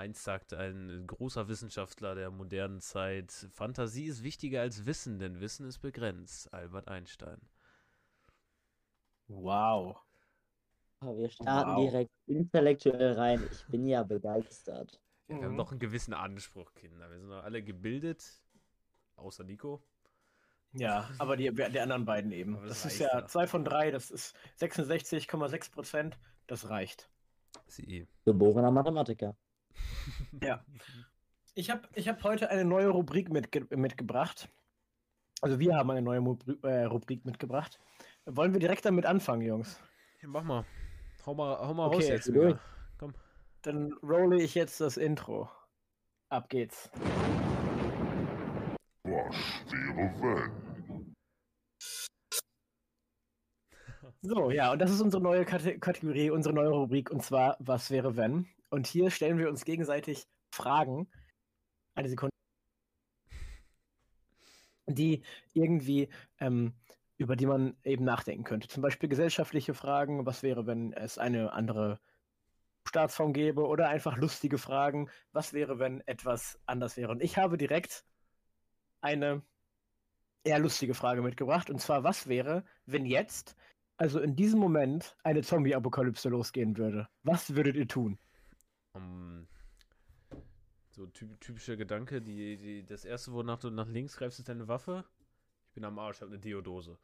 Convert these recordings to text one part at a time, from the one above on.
einst sagte ein großer Wissenschaftler der modernen Zeit, Fantasie ist wichtiger als Wissen, denn Wissen ist begrenzt. Albert Einstein. Wow. Wir starten Wow. direkt intellektuell rein. Ich bin ja begeistert. Ja, wir haben Mhm. doch einen gewissen Anspruch, Kinder. Wir sind doch alle gebildet, außer Nico. Ja, aber die, die anderen beiden eben. Aber Das das ist ja. 2 von 3, das ist 66,6 Prozent. Das reicht. Sie. Geborener Mathematiker. Ja. Ich habe ich hab heute eine neue Rubrik mitge mitgebracht. Also wir haben eine neue Rubri äh, Rubrik mitgebracht. Wollen wir direkt damit anfangen, Jungs? Ja, mach mal. Hau mal, hau mal Okay, raus jetzt. Wieder. Komm. Dann rolle ich jetzt das Intro. Ab geht's. Was wäre wenn? So, ja, und das ist unsere neue Kate Kategorie, unsere neue Rubrik, und zwar Was wäre wenn? Und hier stellen wir uns gegenseitig Fragen. Eine Sekunde. Die irgendwie, ähm, über die man eben nachdenken könnte. Zum Beispiel gesellschaftliche Fragen, was wäre, wenn es eine andere Staatsform gäbe, oder einfach lustige Fragen, was wäre, wenn etwas anders wäre. Und ich habe direkt eine eher lustige Frage mitgebracht, und zwar, was wäre, wenn jetzt also in diesem Moment eine Zombie-Apokalypse losgehen würde, was würdet ihr tun? Um, so typ, typischer Gedanke, die, die, das erste, wonach du nach links greifst, ist deine Waffe. Ich bin am Arsch, ich habe eine Deodose.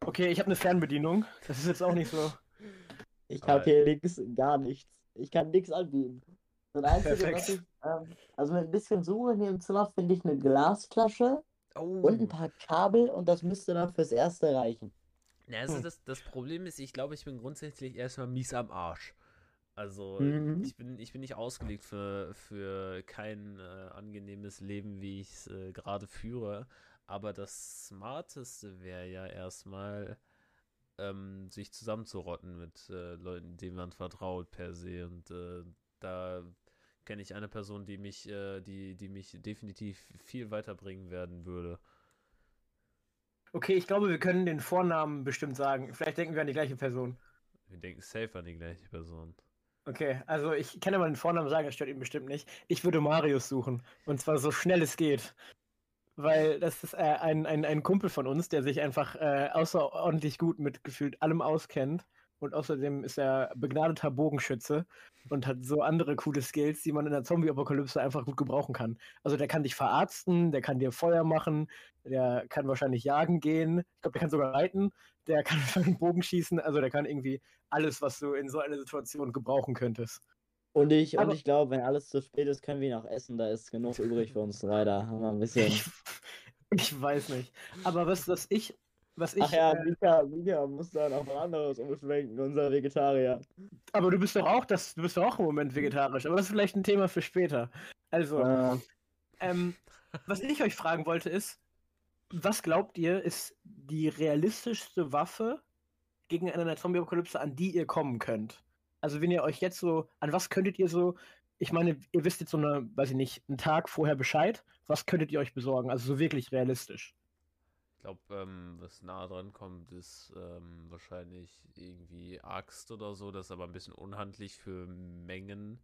Okay, ich habe eine Fernbedienung. Das ist jetzt auch nicht so. Ich habe hier nix, gar nichts. Ich kann nichts anbieten. Das Einzige, was ich, ähm, also mit ein bisschen Suche in dem Zimmer finde ich eine Glasflasche Oh. und ein paar Kabel und das müsste dann fürs Erste reichen. Ja, also Hm. das, das Problem ist, ich glaube, ich bin grundsätzlich erstmal mies am Arsch. Also, Mhm. ich, bin, ich bin nicht ausgelegt für, für kein äh, angenehmes Leben, wie ich es äh, gerade führe. Aber das Smarteste wäre ja erstmal, ähm, sich zusammenzurotten mit äh, Leuten, denen man vertraut per se. Und äh, da kenne ich eine Person, die mich, äh, die, die mich definitiv viel weiterbringen werden würde. Okay, ich glaube, wir können den Vornamen bestimmt sagen. Vielleicht denken wir an die gleiche Person. Wir denken safe an die gleiche Person. Okay, also ich kann mal den Vornamen sagen, das stört ihn bestimmt nicht. Ich würde Marius suchen. Und zwar so schnell es geht. Weil das ist äh, ein, ein, ein Kumpel von uns, der sich einfach äh, außerordentlich gut mit gefühlt allem auskennt. Und außerdem ist er begnadeter Bogenschütze und hat so andere coole Skills, die man in der Zombie-Apokalypse einfach gut gebrauchen kann. Also der kann dich verarzten, der kann dir Feuer machen, der kann wahrscheinlich jagen gehen. Ich glaube, der kann sogar reiten, der kann einen Bogen schießen. Also der kann irgendwie alles, was du in so einer Situation gebrauchen könntest. Und ich, Aber- und ich glaube, wenn alles zu spät ist, können wir ihn auch essen. Da ist genug übrig für uns haben wir ein bisschen. Ich, ich weiß nicht. Aber was, was ich, was ich, Ach ja, äh, Mika, Mika muss dann auf was anderes umschwenken, unser Vegetarier. aber du bist doch auch, das, du bist doch auch im Moment vegetarisch. Aber das ist vielleicht ein Thema für später. Also, Äh, ähm, was ich euch fragen wollte ist, was glaubt ihr, ist die realistischste Waffe gegen eine Zombie-Apokalypse, an die ihr kommen könnt? Also, wenn ihr euch jetzt so, an was könntet ihr so, ich meine, ihr wisst jetzt so eine, weiß ich nicht, einen Tag vorher Bescheid, was könntet ihr euch besorgen? Also so wirklich realistisch. Ich glaube, ähm, was nah dran kommt, ist ähm, wahrscheinlich irgendwie Axt oder so. Das ist aber ein bisschen unhandlich für Mengen.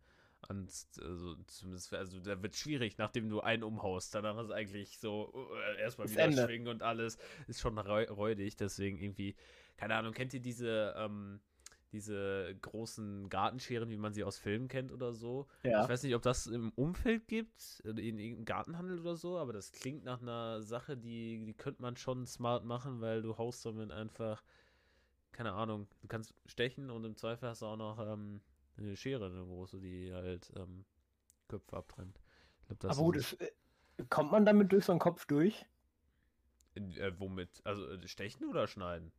Und also zumindest, also da wird schwierig, nachdem du einen umhaust. Danach ist eigentlich so äh, erstmal wieder Ende. schwingen und alles. Ist schon räudig. Deswegen irgendwie, keine Ahnung, kennt ihr diese, ähm, diese großen Gartenscheren, wie man sie aus Filmen kennt oder so? Ja. Ich weiß nicht, ob das im Umfeld gibt, in irgendeinem Gartenhandel oder so, aber das klingt nach einer Sache, die, die könnte man schon smart machen, weil du haust damit einfach, keine Ahnung, du kannst stechen und im Zweifel hast du auch noch ähm, eine Schere, eine große, die halt ähm, Köpfe abtrennt. Glaub, Aber gut, ist äh, kommt man damit durch so einen Kopf durch? äh, womit? Also äh, stechen oder schneiden?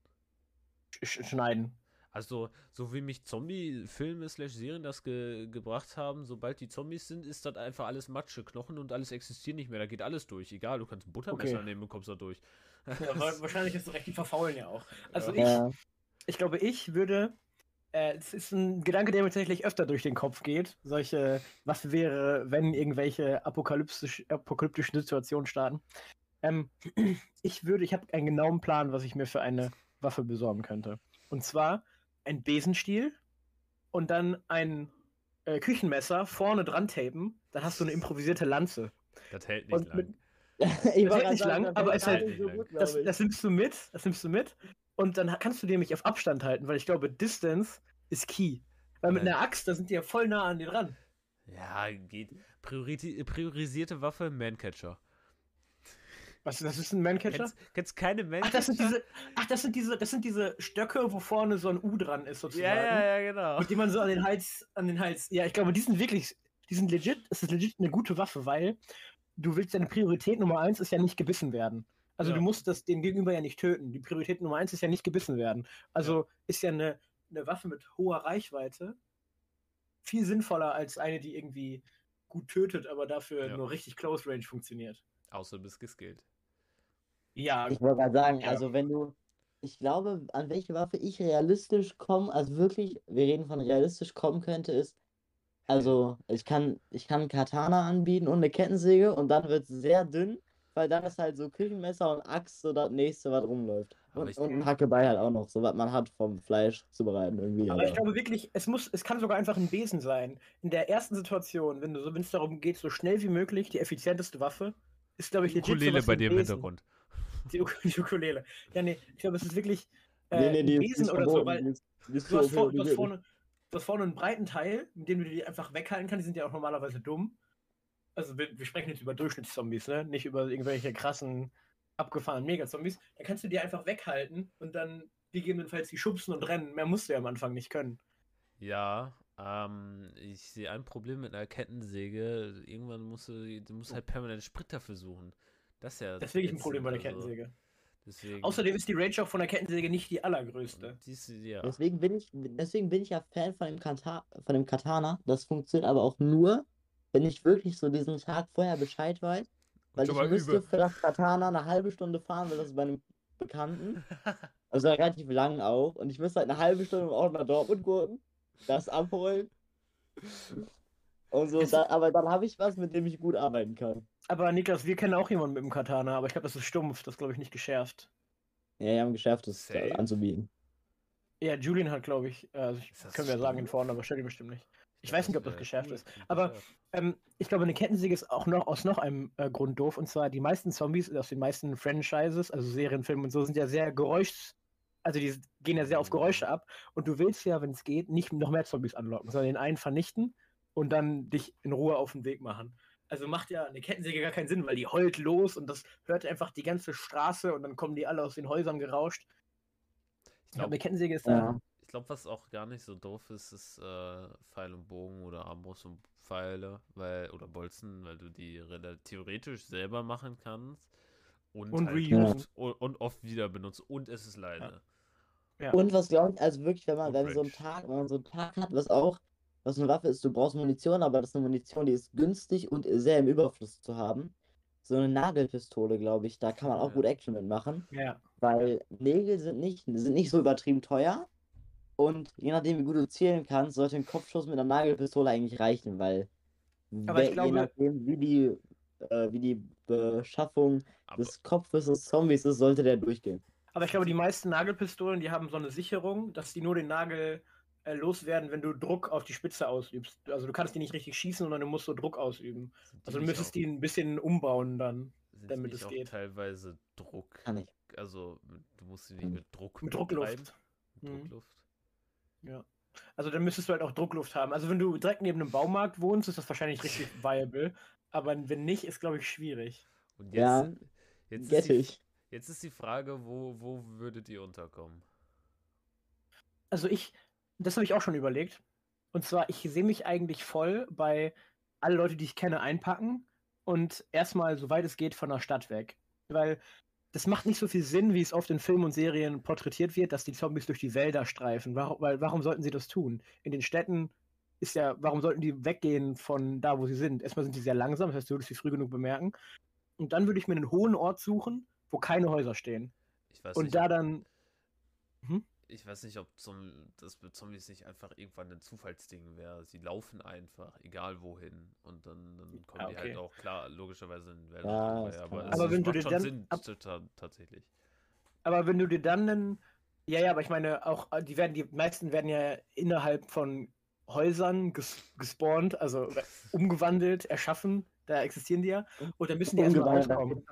Sch schneiden. Also, so wie mich Zombie-Filme slash Serien das ge gebracht haben, sobald die Zombies sind, ist das einfach alles Matsche, Knochen und alles existiert nicht mehr. Da geht alles durch. Egal, du kannst ein Buttermesser Okay. nehmen und kommst da durch. Ja, wa- wahrscheinlich ist es recht, die verfaulen ja auch. Also Ja. ich, ich glaube, ich würde. Äh, es ist ein Gedanke, der mir tatsächlich öfter durch den Kopf geht. Solche, was wäre, wenn irgendwelche apokalyptisch, apokalyptischen Situationen starten. Ähm, ich würde, ich habe einen genauen Plan, was ich mir für eine Waffe besorgen könnte. Und zwar ein Besenstiel und dann ein äh, Küchenmesser vorne dran tapen, dann hast du eine improvisierte Lanze. Das hält nicht Und lang. mit, ich Das hält nicht sagen, lang, aber es halt- so gut, das, das nimmst du mit, das nimmst du mit und dann kannst du dir nämlich auf Abstand halten, weil ich glaube, Distance ist key. Weil mit Ja. einer Axt, da sind die ja voll nah an dir dran. Ja, geht. Priorisierte Waffe, Mancatcher. Was, das ist ein Mancatcher? Kennst, keine Ach, Mancatcher? das sind diese, ach, das sind diese, das sind diese Stöcke, wo vorne so ein U dran ist, sozusagen. Ja, ja, ja, genau. Mit dem man so an den Hals, an den Hals. Ja, ich glaube, die sind wirklich, die sind legit, es ist legit eine gute Waffe, weil du willst deine Priorität Nummer eins ist ja nicht gebissen werden. Also Ja. du musst das den Gegenüber ja nicht töten. Die Priorität Nummer eins ist ja nicht gebissen werden. Also ist ja eine, eine Waffe mit hoher Reichweite viel sinnvoller als eine, die irgendwie gut tötet, aber dafür Ja. nur richtig Close Range funktioniert. Außer du bist geskillt. Ja, Ich wollte gerade sagen, Ja. also wenn du, ich glaube, an welche Waffe ich realistisch komme, also wirklich, wir reden von realistisch kommen könnte, ist, also ich kann, ich kann Katana anbieten und eine Kettensäge und dann wird es sehr dünn, weil dann ist halt so Küchenmesser und Axt so das nächste, was rumläuft. Und, ich- und ein Hackebei halt auch noch, so was man hat vom Fleisch zubereiten irgendwie. Aber ich aber- glaube wirklich, es muss, es kann sogar einfach ein Besen sein. In der ersten Situation, wenn du so, wenn es darum geht, so schnell wie möglich die effizienteste Waffe, ist glaube ich legit Ukulele wie bei dir im Besen. Hintergrund. Die, Uk die Ukulele. Ja, nee, ich glaube, es ist wirklich äh, nee, nee, ist oder so, weil die ist, die ist du hast, vor, du, hast vorne, du hast vorne einen breiten Teil, mit dem du die einfach weghalten kannst. Die sind ja auch normalerweise dumm. Also wir, wir sprechen jetzt über Durchschnittszombies, ne? Nicht über irgendwelche krassen, abgefahrenen Megazombies. Da kannst du die einfach weghalten und dann gegebenenfalls die schubsen und rennen. Mehr musst du ja am Anfang nicht können. Ja, ähm, ich sehe ein Problem mit einer Kettensäge. Irgendwann musst du, du musst halt permanent Sprit dafür suchen. Das ist ja. Das ist wirklich ein Problem bei der also Kettensäge. Deswegen. Außerdem ist die Range auch von der Kettensäge nicht die allergrößte. Die ist, ja. Deswegen bin ich, deswegen bin ich ja Fan von dem, Kata von dem Katana. Das funktioniert aber auch nur, wenn ich wirklich so diesen Tag vorher Bescheid weiß. Weil ich müsste übe. für das Katana eine halbe Stunde fahren, weil das ist bei einem Bekannten. Also relativ lang auch. Und ich müsste halt eine halbe Stunde im Auto nach Dortmund gucken, das abholen. Und so, da, aber dann habe ich was, mit dem ich gut arbeiten kann. Aber Niklas, wir kennen auch jemanden mit dem Katana, aber ich glaube, das ist stumpf, das glaube ich nicht geschärft. Ja, wir haben geschafft, das Safe. anzubieten. Ja, Julian hat, glaube ich, äh, also ich, können wir ja sagen, stumpf? vorne, aber stell dir bestimmt nicht. Ich weiß nicht, ob das geschärft ist. Aber geschärft. ähm, ich glaube, eine Kettensäge ist auch noch aus noch einem äh, Grund doof. Und zwar die meisten Zombies aus den meisten Franchises, also Serien, Filmen und so, sind ja sehr geräusch. Also die gehen ja sehr auf Geräusche ab. Und du willst ja, wenn es geht, nicht noch mehr Zombies anlocken, sondern den einen vernichten und dann dich in Ruhe auf den Weg machen. Also macht ja eine Kettensäge gar keinen Sinn, weil die heult los und das hört einfach die ganze Straße und dann kommen die alle aus den Häusern gerauscht. Ich glaube, eine glaube, Kettensäge ist da. Ja. ich glaub, was auch gar nicht so doof ist, ist äh, Pfeil und Bogen oder Armbrust und Pfeile, weil, oder Bolzen, weil du die theoretisch selber machen kannst. Und, Und halt oft, und, und oft wieder benutzt. Und es ist leise. Ja. Und was glaube ich, also wirklich, wenn man, wenn so einen. Tag, wenn man so einen Tag hat, was auch, was eine Waffe ist, du brauchst Munition, aber das ist eine Munition, die ist günstig und sehr im Überfluss zu haben. So eine Nagelpistole, glaube ich, da kann man auch Ja. gut Action mitmachen, Ja. weil Nägel sind nicht, sind nicht so übertrieben teuer. Und je nachdem, wie gut du zielen kannst, sollte ein Kopfschuss mit einer Nagelpistole eigentlich reichen, weil Aber wer- glaube- je nachdem, wie die, äh, wie die Beschaffung Aber des Kopfes des Zombies ist, sollte der durchgehen. Aber ich glaube, die meisten Nagelpistolen, die haben so eine Sicherung, dass die nur den Nagel äh, loswerden, wenn du Druck auf die Spitze ausübst. Also du kannst die nicht richtig schießen, sondern du musst so Druck ausüben. Also du müsstest die ein bisschen umbauen dann. damit es auch geht. teilweise Druck. Kann ich. Also, du musst sie nicht Hm. mit Druck Mit. Druckluft. Mit Mhm. Druckluft. Also dann müsstest du halt auch Druckluft haben. Also wenn du direkt neben einem Baumarkt wohnst, ist das wahrscheinlich richtig viable. Aber wenn nicht, ist glaube ich schwierig. Und jetzt, Ja, jetzt, ist die, jetzt ist die Frage, wo, wo würdet ihr unterkommen? Also ich, das habe ich auch schon überlegt. Und zwar, ich sehe mich eigentlich voll bei alle Leute, die ich kenne, einpacken und erstmal, soweit es geht, von der Stadt weg. Weil das macht nicht so viel Sinn, wie es oft in Filmen und Serien porträtiert wird, dass die Zombies durch die Wälder streifen. Warum, weil, warum sollten sie das tun? In den Städten ist ja, warum sollten die weggehen von da, wo sie sind? Erstmal sind die sehr langsam, das heißt, du würdest sie früh genug bemerken. Und dann würde ich mir einen hohen Ort suchen, wo keine Häuser stehen. Ich weiß Und nicht, da dann. Ich weiß nicht, ob zum, das mit Zombies nicht einfach irgendwann ein Zufallsding wäre. Sie laufen einfach, egal wohin. Und dann, dann kommen Ah, die halt okay. auch klar, logischerweise in Wälder Ja, Aber, es Aber ist- wenn du macht dir schon dann Sinn, ab- tatsächlich. Aber wenn du dir dann einen, ja, ja, aber ich meine, auch äh, die werden, die meisten werden ja innerhalb von Häusern ges gespawnt, also umgewandelt, erschaffen. Da existieren die ja. Und dann müssen die erstmal da rauskommen.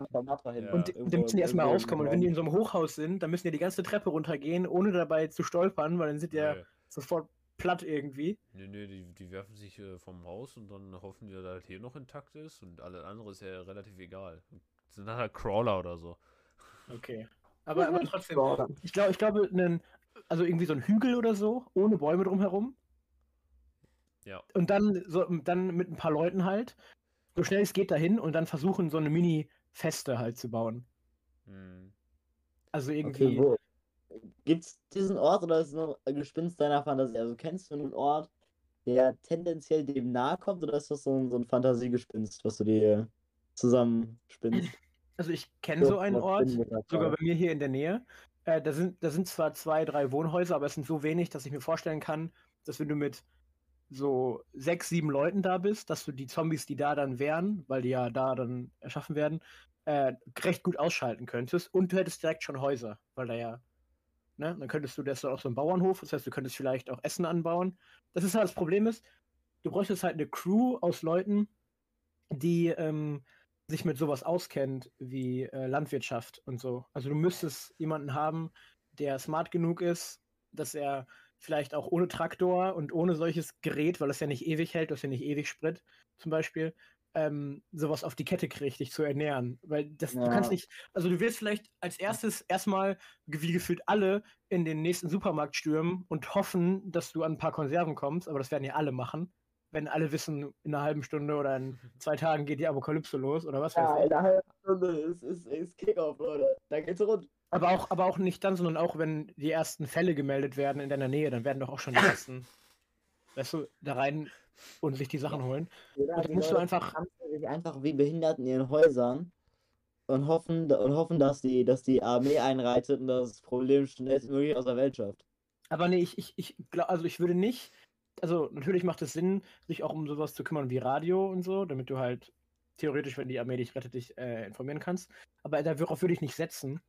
Ja. Und dann müssen die erstmal rauskommen. Und wenn die in so einem Hochhaus sind, dann müssen die die ganze Treppe runtergehen, ohne dabei zu stolpern, weil dann sind die ja sofort platt irgendwie. nee, nee die, die werfen sich äh, vom Haus und dann hoffen die, dass halt hier noch intakt ist und alles andere ist ja relativ egal. Sind dann halt Crawler oder so. Okay. Aber, aber trotzdem, ich glaube, ich glaube, einen, also irgendwie so ein Hügel oder so, ohne Bäume drumherum. Ja. Und dann, so, dann mit ein paar Leuten halt, so schnell es geht dahin und dann versuchen, so eine Mini-Feste halt zu bauen. Hm. Also irgendwie. Okay, wo? Gibt's diesen Ort oder ist es nur ein Gespinst deiner Fantasie? Also kennst du einen Ort, der tendenziell dem nahe kommt oder ist das so ein, so ein Fantasiegespinst, was du dir zusammenspinnst? Also ich kenne so einen was Ort, sogar bei mir hier in der Nähe. Äh, da, sind, da sind zwar zwei, drei Wohnhäuser, aber es sind so wenig, dass ich mir vorstellen kann, dass wenn du mit so sechs, sieben Leuten da bist, dass du die Zombies, die da dann wären, weil die ja da dann erschaffen werden, äh, recht gut ausschalten könntest. Und du hättest direkt schon Häuser, weil da ja, ne, dann könntest du, das ist auch so ein Bauernhof, das heißt, du könntest vielleicht auch Essen anbauen. Das ist halt das Problem ist, du bräuchtest halt eine Crew aus Leuten, die ähm, sich mit sowas auskennt wie äh, Landwirtschaft und so. Also du müsstest jemanden haben, der smart genug ist, dass er vielleicht auch ohne Traktor und ohne solches Gerät, weil das ja nicht ewig hält, das ja nicht ewig Sprit zum Beispiel, ähm, sowas auf die Kette kriegt, dich zu ernähren. Weil das, du kannst Ja. nicht, also du wirst vielleicht als erstes erstmal, wie gefühlt alle, in den nächsten Supermarkt stürmen und hoffen, dass du an ein paar Konserven kommst, aber das werden ja alle machen. Wenn alle wissen, in einer halben Stunde oder in zwei Tagen geht die Apokalypse los oder was weiß Ja, ich. in einer halben Stunde ist, ist, ist Kickoff, Leute. Da geht's rund. Aber auch, aber auch nicht dann, sondern auch, wenn die ersten Fälle gemeldet werden in deiner Nähe, dann werden doch auch schon die ersten, weißt du, da rein und sich die Sachen holen. Oder Und dann musst du einfach, sich einfach wie behindert in ihren Häusern und hoffen, und hoffen dass, die, dass die Armee einreitet und das Problem schnellstmöglich aus der Welt schafft. aber nee, ich, ich, ich glaube, also ich würde nicht, also natürlich macht es Sinn, sich auch um sowas zu kümmern wie Radio und so, damit du halt theoretisch, wenn die Armee dich rettet, dich äh, informieren kannst. Aber darauf würde ich nicht setzen,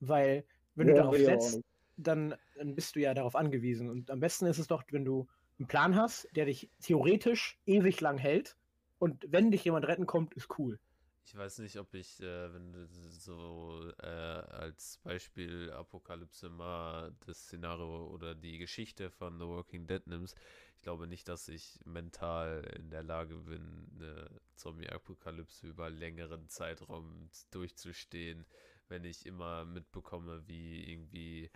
weil wenn du Ja, darauf ich auch setzt, dann, dann bist du ja darauf angewiesen. Und am besten ist es doch, wenn du einen Plan hast, der dich theoretisch ewig lang hält. Und wenn dich jemand retten kommt, ist cool. Ich weiß nicht, ob ich, äh, wenn du so äh, als Beispiel Apokalypse mal das Szenario oder die Geschichte von The Walking Dead nimmst. Ich glaube nicht, dass ich mental in der Lage bin, eine Zombie-Apokalypse über längeren Zeitraum durchzustehen, wenn ich immer mitbekomme, wie irgendwie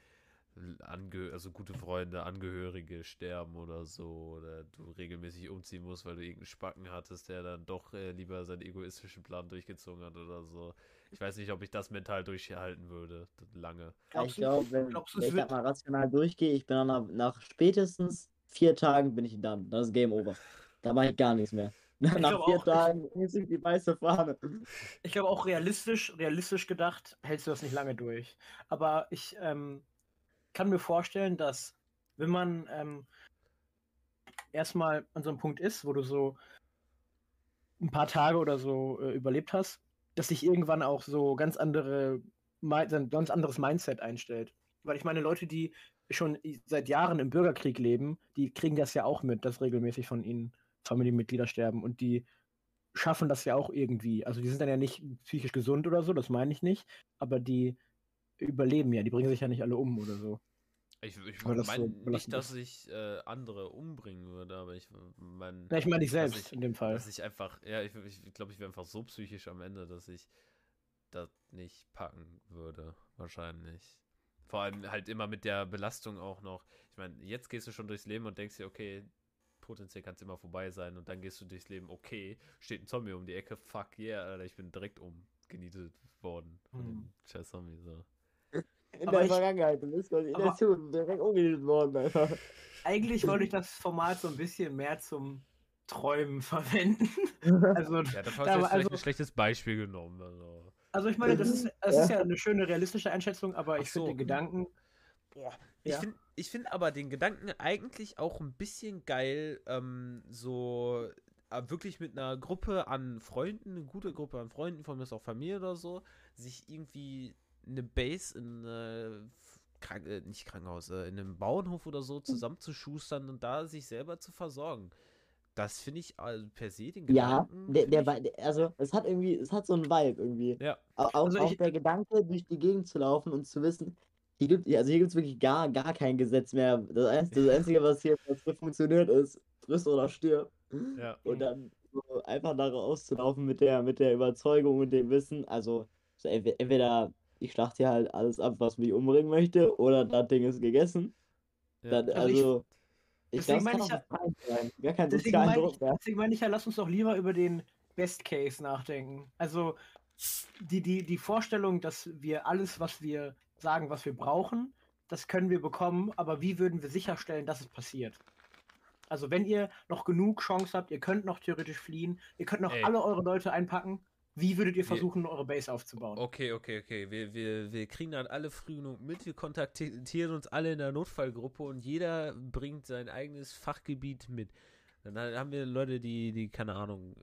Angeh also gute Freunde, Angehörige sterben oder so, oder du regelmäßig umziehen musst, weil du irgendeinen Spacken hattest, der dann doch äh, lieber seinen egoistischen Plan durchgezogen hat oder so. Ich weiß nicht, ob ich das mental durchhalten würde, lange. Ja, ich glaube, wenn, glaubst wenn ich da mal rational durchgehe, ich bin dann nach, nach spätestens vier Tagen bin ich dann. Das ist Game Over. Da mache ich gar nichts mehr. Nach glaub vier auch, ich- Tagen ist die weiße Fahne. Ich glaube auch realistisch, realistisch gedacht, hältst du das nicht lange durch. Aber ich ähm, kann mir vorstellen, dass wenn man ähm, erstmal an so einem Punkt ist, wo du so ein paar Tage oder so äh, überlebt hast, dass sich irgendwann auch so ganz andere, ein ganz anderes Mindset einstellt. Weil ich meine, Leute, die schon seit Jahren im Bürgerkrieg leben, die kriegen das ja auch mit, dass regelmäßig von ihnen Familienmitglieder sterben und die schaffen das ja auch irgendwie. Also die sind dann ja nicht psychisch gesund oder so, das meine ich nicht, aber die überleben ja, die bringen sich ja nicht alle um oder so. Ich, ich das so meine nicht, dass ich äh, andere umbringen würde, aber ich meine. Ja, ich meine dich selbst ich- in dem Fall. Dass ich einfach, ja, ich, ich glaube, ich wäre einfach so psychisch am Ende, dass ich das nicht packen würde, wahrscheinlich. Vor allem halt immer mit der Belastung auch noch. Ich meine, jetzt gehst du schon durchs Leben und denkst dir, okay, potenziell kann es immer vorbei sein und dann gehst du durchs Leben, okay, steht ein Zombie um die Ecke, fuck yeah, Alter, ich bin direkt umgenietet worden von Hm. dem scheiß Zombie, so. In Aber der ich- Vergangenheit. Du bist quasi in der Zukunft direkt umgenietet worden, Alter. Eigentlich wollte ich das Format so ein bisschen mehr zum Träumen verwenden. Also, Ja, dafür hast Da du war jetzt vielleicht also- ein schlechtes Beispiel genommen, also. also ich meine, das ist, das Ja. ist ja eine schöne realistische Einschätzung, aber ich Ach finde so. den Gedanken. Ich Ja. finde ich find aber den Gedanken eigentlich auch ein bisschen geil, ähm, so äh, wirklich mit einer Gruppe an Freunden, eine gute Gruppe an Freunden, von mir ist auch Familie oder so, sich irgendwie eine Base in, äh, Krank äh, nicht Krankenhaus, äh, in einem Bauernhof oder so zusammenzuschustern und da sich selber zu versorgen. Das finde ich also per se den Ja, Gedanken. der, find der, Vibe- der- also es hat irgendwie, es hat so einen Vibe irgendwie. ja, Au- Auch, Also auch ich- der Gedanke, durch die Gegend zu laufen und zu wissen, hier gibt, also hier gibt es wirklich gar, gar kein Gesetz mehr. Das Einzige, das Einzige was, hier, funktioniert, ist friss oder stirb. ja. Und dann so einfach da rauszulaufen mit der, mit der Überzeugung und dem Wissen, also so entwe- entweder ich schlachte hier halt alles ab, was mich umbringen möchte, oder das Ding ist gegessen. ja. Dann, Also ich- also, ich, deswegen glaube, es kann meine auch ich ja- sein. Gar keinen Deswegen sozialen meine Druck ich, mehr. deswegen meine ich ja, lass uns doch lieber über den Best Case nachdenken. Also die, die, die Vorstellung, dass wir alles, was wir sagen, was wir brauchen, das können wir bekommen, aber wie würden wir sicherstellen, dass es passiert? Also wenn ihr noch genug Chance habt, ihr könnt noch theoretisch fliehen, ihr könnt noch Ey. alle eure Leute einpacken, wie würdet ihr Wir- versuchen, eure Base aufzubauen? Okay, okay, okay. Wir, wir, wir kriegen dann alle früh genug mit, wir kontaktieren uns alle in der Notfallgruppe und jeder bringt sein eigenes Fachgebiet mit. Dann haben wir Leute, die, die, keine Ahnung,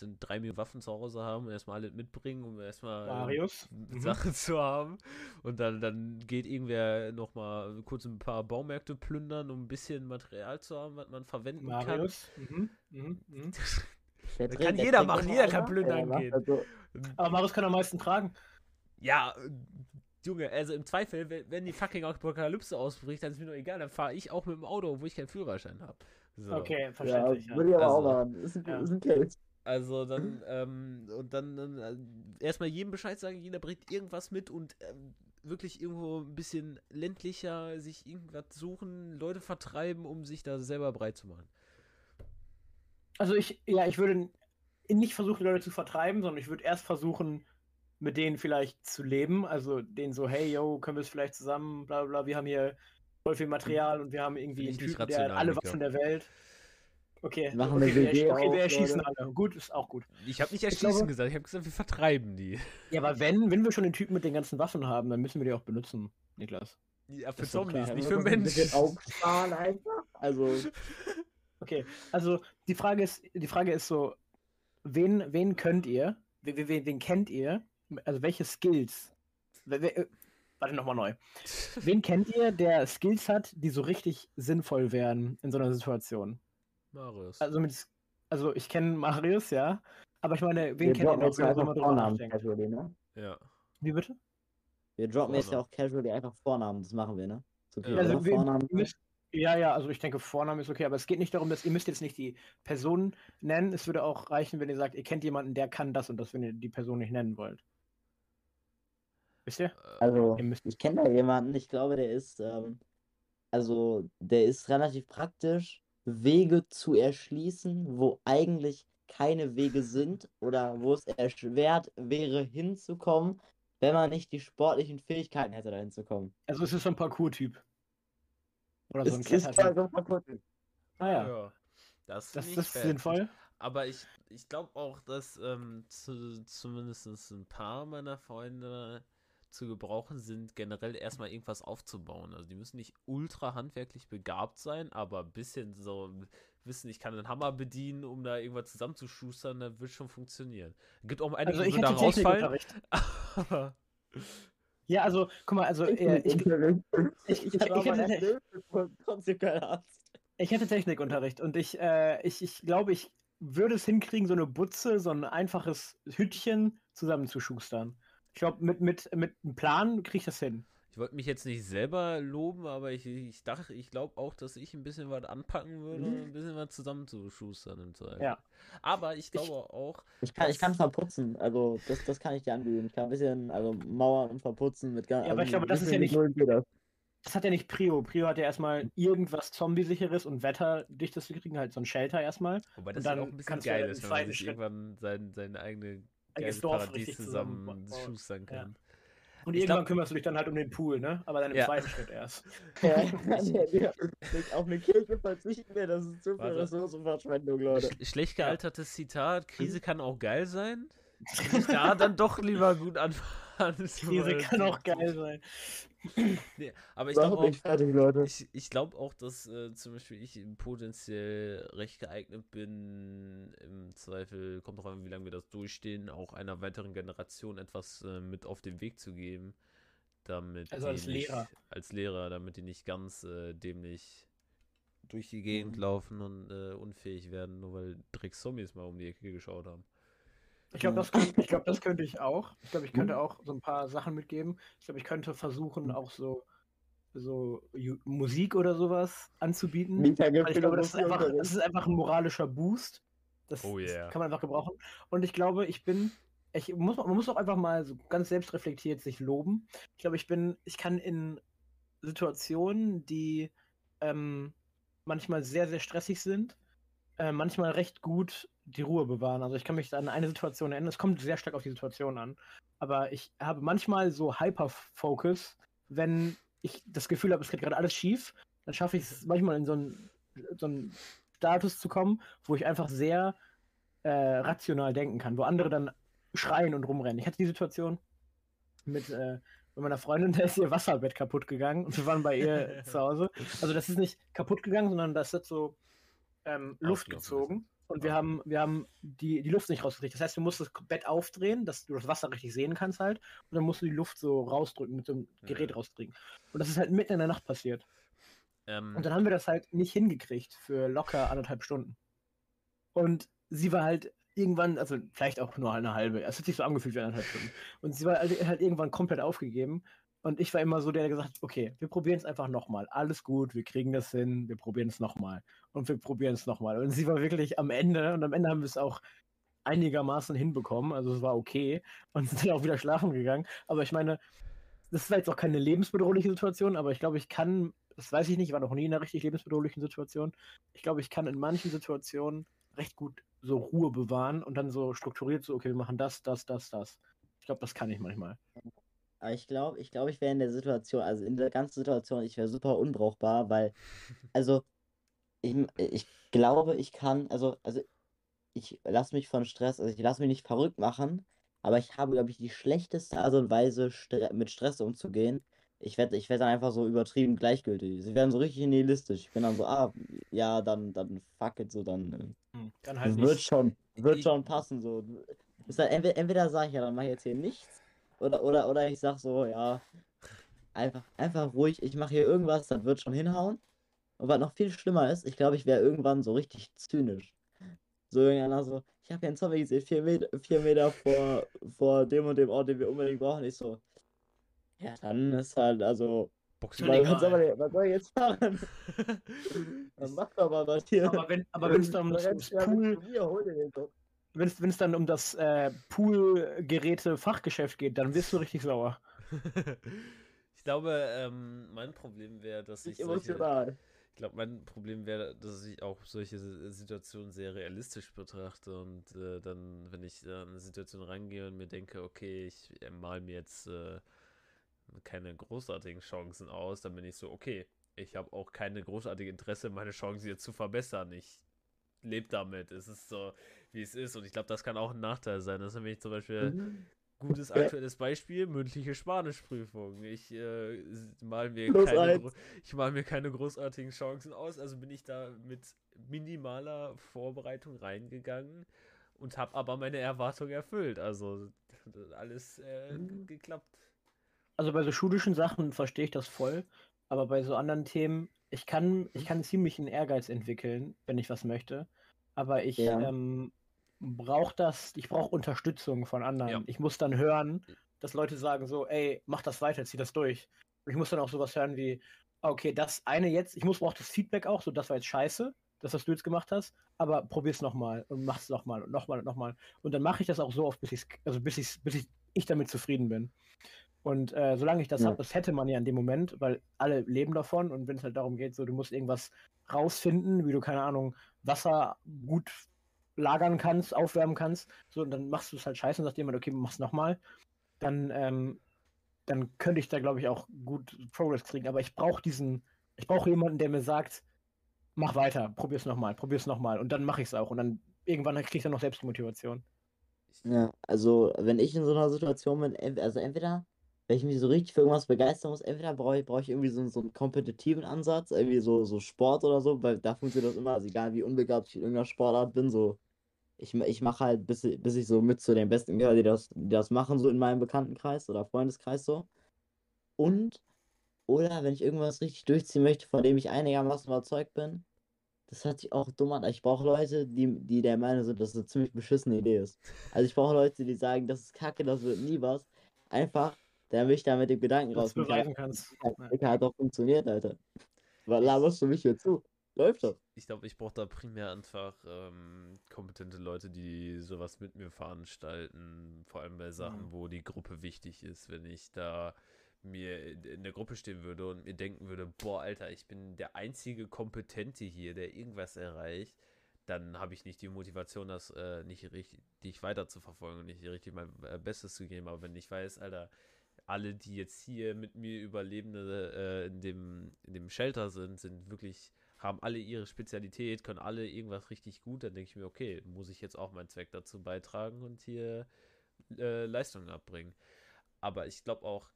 sind drei Millionen Waffen zu Hause haben und erstmal alle mitbringen, um erstmal Marius? ähm, Mhm. Sachen zu haben. Und dann, dann geht irgendwer nochmal kurz ein paar Baumärkte plündern, um ein bisschen Material zu haben, was man verwenden Marius? Mhm. Mhm. Mhm. kann. Kann jeder machen, jeder kann plündern gehen. das so. Aber Marius kann am meisten tragen. Ja, Junge, also im Zweifel, wenn, die fucking Apokalypse ausbricht, dann ist mir doch egal, dann fahre ich auch mit dem Auto, obwohl ich keinen Führerschein habe. So. Okay, verständlich. Ja, würde ich aber auch Also, machen. Ist ein, ja. ist ein Case. Also dann, ähm, und dann, dann äh, erstmal jedem Bescheid sagen, jeder bringt irgendwas mit und ähm, wirklich irgendwo ein bisschen ländlicher sich irgendwas suchen, Leute vertreiben, um sich da selber breit zu machen. Also ich, ja, ich würde nicht versuchen, Leute zu vertreiben, sondern ich würde erst versuchen, mit denen vielleicht zu leben. Also denen so, hey, yo, können wir es vielleicht zusammen, bla bla bla, wir haben hier voll viel Material und wir haben irgendwie einen Typen, der alle. Waffen der Welt. Okay, Machen okay, wir, WG okay, wir erschießen Leute. alle. Gut, ist auch gut. Ich habe nicht Ich erschießen glaube- gesagt, ich habe gesagt, wir vertreiben die. Ja, aber wenn, wenn wir schon den Typen mit den ganzen Waffen haben, dann müssen wir die auch benutzen, Niklas. Ja, für Zombies, nicht für Menschen. aufsparen einfach. Also, Okay, also die Frage ist, die Frage ist so, wen, wen könnt ihr, wen, wen, wen kennt ihr, also welche Skills, wer, wer, äh, warte nochmal neu, wen kennt ihr, der Skills hat, die so richtig sinnvoll wären in so einer Situation? Marius. Also mit, also ich kenne Marius, ja, aber ich meine, wen wir kennt ihr noch, einfach drüber Vornamen casually, ne? ja. Wie bitte? Wir droppen jetzt ja Vornamen. auch casually einfach Vornamen, das machen wir, ne? So Ja. Also wir- Vornamen. müsst, ja, ja, also ich denke, Vorname ist okay, aber es geht nicht darum, dass ihr müsst jetzt nicht die Person nennen. Es würde auch reichen, wenn ihr sagt, ihr kennt jemanden, der kann das und das, wenn ihr die Person nicht nennen wollt. Wisst ihr? Also, Ihr müsst, ich kenne da jemanden, ich glaube, der ist, ähm, also, der ist relativ praktisch, Wege zu erschließen, wo eigentlich keine Wege sind oder wo es erschwert wäre, hinzukommen, wenn man nicht die sportlichen Fähigkeiten hätte, da hinzukommen. also es ist so ein Parcours-Typ. Oder so ein Es ist Klettertyp. voll so verrückt. Ah ja, ja. Das, das, das ist sinnvoll. Aber ich, ich glaube auch, dass ähm, zu, zumindest ein paar meiner Freunde zu gebrauchen sind, generell erstmal irgendwas aufzubauen. Also die müssen nicht ultra handwerklich begabt sein, aber ein bisschen so wissen, ich kann einen Hammer bedienen, um da irgendwas zusammenzuschustern, das wird schon funktionieren. Gibt auch einige, Also die da hätte rausfallen. Ja, also, guck mal, also äh, ich, ich, ich- ich, hätte- ich hätte Technikunterricht und ich, äh, ich, ich glaube, ich würde es hinkriegen, so eine Butze, so ein einfaches Hütchen zusammenzuschustern. Ich glaube, mit, mit, mit einem Plan kriege ich das hin. ich wollte mich jetzt nicht selber loben, aber ich, ich dachte, ich glaube auch, dass ich ein bisschen was anpacken würde und ein bisschen was zusammenzuschustern im Zweifel. Ja. Aber ich glaube auch, Ich kann, ich kann verputzen, also das, das kann ich dir anbieten. Ich kann ein bisschen, also Mauern und verputzen mit ganz. Ja, aber ich glaube, das ist ja nicht- Das hat ja nicht Prio. Prio hat ja erstmal irgendwas Zombie-sicheres und Wetterdichtes zu kriegen, halt so ein Shelter erstmal. Wobei das Und ja dann auch ein bisschen geil ist, wenn man sich Schritt irgendwann sein, seine eigene geiles Dorf Paradies zusammen zusammenbauen. schustern Ja. kann. Und Ich irgendwann glaub- kümmerst du dich dann halt um den Pool, ne? Aber dann im Ja. zweiten Schritt erst. Ja, ja, ja. Auf eine Kirche verzichten wir, das ist zu viel Warte. Ressourcenverschwendung, Leute. Sch schlecht Ja. gealtertes Zitat, Krise kann auch geil sein. Ich da dann doch lieber gut anfangen. Krise wollen. kann auch geil sein. Nee, aber ich glaube auch, fertig, Leute. ich, ich glaube auch, dass äh, zum Beispiel ich potenziell recht geeignet bin, im Zweifel, kommt drauf an, wie lange wir das durchstehen, auch einer weiteren Generation etwas äh, mit auf den Weg zu geben, damit Also die als nicht, Lehrer. als Lehrer, damit die nicht ganz äh, dämlich durch die Gegend Mhm. laufen und äh, unfähig werden, nur weil Dreckzombies mal um die Ecke geschaut haben. Ich glaube, das, ich glaub, das könnte ich auch. Ich glaube, ich könnte Mhm. auch so ein paar Sachen mitgeben. Ich glaube, ich könnte versuchen, auch so, so Musik oder sowas anzubieten. Ich glaube, das ist, einfach, das ist einfach ein moralischer Boost. Das, Oh das yeah. kann man einfach gebrauchen. Und ich glaube, ich bin, ich muss, man muss auch einfach mal so ganz selbstreflektiert sich loben. Ich glaube, ich bin, ich kann in Situationen, die ähm, manchmal sehr, sehr stressig sind, äh, manchmal recht gut die Ruhe bewahren. Also ich kann mich an eine Situation erinnern, es kommt sehr stark auf die Situation an. Aber ich habe manchmal so Hyperfocus, wenn ich das Gefühl habe, es geht gerade alles schief, dann schaffe ich es manchmal in so einen, so einen Status zu kommen, wo ich einfach sehr äh, rational denken kann, wo andere dann schreien und rumrennen. Ich hatte die Situation mit, äh, mit meiner Freundin, da ist ihr Wasserbett kaputt gegangen und wir waren bei ihr zu Hause. Also das ist nicht kaputt gegangen, sondern das hat so ähm, Luft gezogen. Und wir Ah. haben, wir haben die, die Luft nicht rausgekriegt. Das heißt, du musst das Bett aufdrehen, dass du das Wasser richtig sehen kannst halt. Und dann musst du die Luft so rausdrücken, mit so einem Gerät Ja. rausdrücken. Und das ist halt mitten in der Nacht passiert. Ähm, Und dann haben wir das halt nicht hingekriegt für locker anderthalb Stunden. Und sie war halt irgendwann, also vielleicht auch nur eine halbe, es hat sich so angefühlt wie anderthalb Stunden. Und sie war halt, halt irgendwann komplett aufgegeben. Und ich war immer so der, der gesagt hat, okay, wir probieren es einfach nochmal. Alles gut, wir kriegen das hin, wir probieren es nochmal. Und wir probieren es nochmal. Und sie war wirklich am Ende, und am Ende haben wir es auch einigermaßen hinbekommen. Also es war okay. Und sind dann auch wieder schlafen gegangen. Aber ich meine, das war jetzt auch keine lebensbedrohliche Situation, aber ich glaube, ich kann, das weiß ich nicht, ich war noch nie in einer richtig lebensbedrohlichen Situation. Ich glaube, ich kann in manchen Situationen recht gut so Ruhe bewahren und dann so strukturiert so, okay, wir machen das, das, das, das. Ich glaube, das kann ich manchmal. Aber ich glaube, ich glaube, ich wäre in der Situation, also in der ganzen Situation, ich wäre super unbrauchbar, weil, also, ich, ich glaube, ich kann, also, also, ich lasse mich von Stress, also ich lasse mich nicht verrückt machen, aber ich habe, glaube ich, die schlechteste Art und Weise, Stre mit Stress umzugehen. Ich werde, ich werde dann einfach so übertrieben gleichgültig. Sie werden so richtig nihilistisch. Ich bin dann so, ah, ja, dann, dann fuck it, so, dann. äh, Dann halt wird nicht. schon, wird Ich- schon passen, so. Ist halt, entweder, entweder sage ich ja, dann mache ich jetzt hier nichts. Oder, oder, oder ich sag so, ja, einfach, einfach ruhig, ich mache hier irgendwas, das wird schon hinhauen. Und was noch viel schlimmer ist, ich glaube, ich wäre irgendwann so richtig zynisch. So irgendeiner so, ich habe hier einen Zombie gesehen, vier Meter, vier Meter vor, vor dem und dem Ort, den wir unbedingt brauchen. Ich so, ja, dann ist halt, also, was, soll, man, was soll ich jetzt machen? Dann mach doch mal was hier. Aber wenn aber wenn es dann um das, Pool, Pool. Wenn es wenn es dann um das äh, Poolgeräte-Fachgeschäft geht, dann wirst du richtig sauer. ich glaube, ähm, mein Problem wäre, dass ich solche, emotional. ich glaube, mein Problem wäre, dass ich auch solche Si- Situationen sehr realistisch betrachte und äh, dann, wenn ich äh, in eine Situation reingehe und mir denke, okay, ich äh, mal mir jetzt äh, keine großartigen Chancen aus, dann bin ich so, okay, ich habe auch keine großartige Interesse, meine Chancen jetzt zu verbessern. Ich lebe damit. Es ist so, wie es ist. Und ich glaube, das kann auch ein Nachteil sein. Das ist nämlich zum Beispiel Mhm. gutes aktuelles Beispiel, mündliche Spanischprüfung. Ich äh, mal mir Plus keine, ich mal mir keine großartigen Chancen aus, also bin ich da mit minimaler Vorbereitung reingegangen und habe aber meine Erwartung erfüllt. Also alles äh, Mhm. geklappt. Also bei so schulischen Sachen verstehe ich das voll, aber bei so anderen Themen, ich kann, ich kann ziemlich einen Ehrgeiz entwickeln, wenn ich was möchte, aber ich Ja. ähm, brauche das, ich brauche Unterstützung von anderen. Ja. Ich muss dann hören, dass Leute sagen so, ey, mach das weiter, zieh das durch. Und ich muss dann auch sowas hören wie, okay, das eine jetzt, ich muss auch das Feedback auch, so das war jetzt scheiße, das, was du jetzt gemacht hast, aber probier's nochmal und mach's nochmal und nochmal und nochmal. Und dann mache ich das auch so oft, bis ich also bis ich, bis ich, ich damit zufrieden bin. Und äh, solange ich das Ja. habe, das hätte man ja in dem Moment, weil alle leben davon und wenn es halt darum geht, so du musst irgendwas rausfinden, wie du, keine Ahnung, Wasser gut lagern kannst, aufwärmen kannst, so und dann machst du es halt scheiße und sagst jemand, okay, mach's nochmal, dann, ähm, dann könnte ich da, glaube ich, auch gut Progress kriegen. Aber ich brauche diesen, ich brauche jemanden, der mir sagt, mach weiter, probier's nochmal, probier's nochmal und dann mache ich es auch und dann irgendwann kriege ich dann noch selbst die Motivation. Ja, also wenn ich in so einer Situation bin, also entweder, wenn ich mich so richtig für irgendwas begeistern muss, entweder brauche ich, brauche ich irgendwie so, so einen kompetitiven Ansatz, irgendwie so, so Sport oder so, weil da funktioniert das immer, also egal wie unbegabt ich in irgendeiner Sportart bin, so, ich, ich mache halt, bis, bis ich so mit zu den Besten gehöre, die das, die das machen, so in meinem Bekanntenkreis oder Freundeskreis so. Und, oder wenn ich irgendwas richtig durchziehen möchte, von dem ich einigermaßen überzeugt bin, das hört sich auch dumm an. Ich brauche Leute, die, die der Meinung sind, dass es eine ziemlich beschissene Idee ist. Also ich brauche Leute, die sagen, das ist kacke, das wird nie was. Einfach, damit ich da mit dem Gedanken Was du raus beweisen kannst. Digga, hat doch funktioniert, Alter. Was laberst du mich hier zu? Läuft doch. Ich glaube, ich brauche da primär einfach ähm, kompetente Leute, die sowas mit mir veranstalten. Vor allem bei Sachen, Mhm. wo die Gruppe wichtig ist. Wenn ich da mir in in der Gruppe stehen würde und mir denken würde, boah, Alter, ich bin der einzige Kompetente hier, der irgendwas erreicht, dann habe ich nicht die Motivation, das äh, nicht richtig weiter zu verfolgen und nicht richtig mein äh, Bestes zu geben. Aber wenn ich weiß, Alter, alle, die jetzt hier mit mir Überlebende äh, in, dem, in dem Shelter sind, sind wirklich, haben alle ihre Spezialität, können alle irgendwas richtig gut, dann denke ich mir, okay, muss ich jetzt auch meinen Zweck dazu beitragen und hier äh, Leistungen abbringen. Aber ich glaube auch,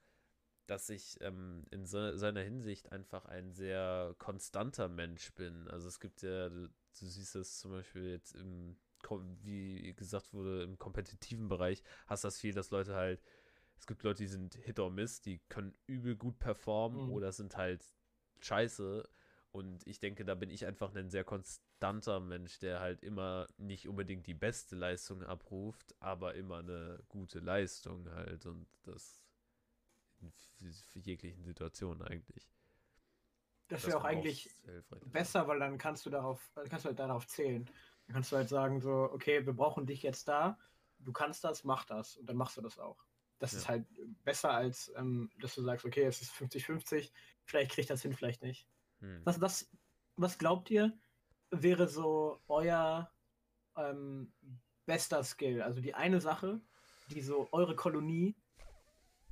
dass ich ähm, in se seiner Hinsicht einfach ein sehr konstanter Mensch bin. Also es gibt ja, du, du siehst es zum Beispiel jetzt im, wie gesagt wurde, im kompetitiven Bereich, hast das viel, dass Leute halt, es gibt Leute, die sind Hit or Miss, die können übel gut performen Mhm. oder sind halt scheiße. Und ich denke, da bin ich einfach ein sehr konstanter Mensch, der halt immer nicht unbedingt die beste Leistung abruft, aber immer eine gute Leistung halt. Und das in jeglichen Situationen eigentlich. Das wäre auch eigentlich besser, weil dann kannst du darauf, dann kannst du halt darauf zählen. Dann kannst du halt sagen, so, okay, wir brauchen dich jetzt da, du kannst das, mach das. Und dann machst du das auch. Das Ja. ist halt besser, als ähm, dass du sagst, okay, es ist 50-50, vielleicht kriegt das hin, vielleicht nicht. Hm. Was, was, was glaubt ihr, wäre so euer ähm, bester Skill? Also die eine Sache, die so eure Kolonie,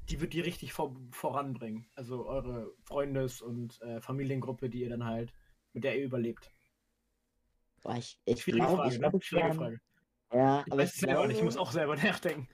die wird die richtig vor, voranbringen. Also eure Freundes- und äh, Familiengruppe, die ihr dann halt, mit der ihr überlebt. Boah, ich ich Schwierige glaube, Frage, ich ne? glaube, ich Schwierige Frage. Ja, Ich aber weiß ich selber ich muss auch selber nachdenken.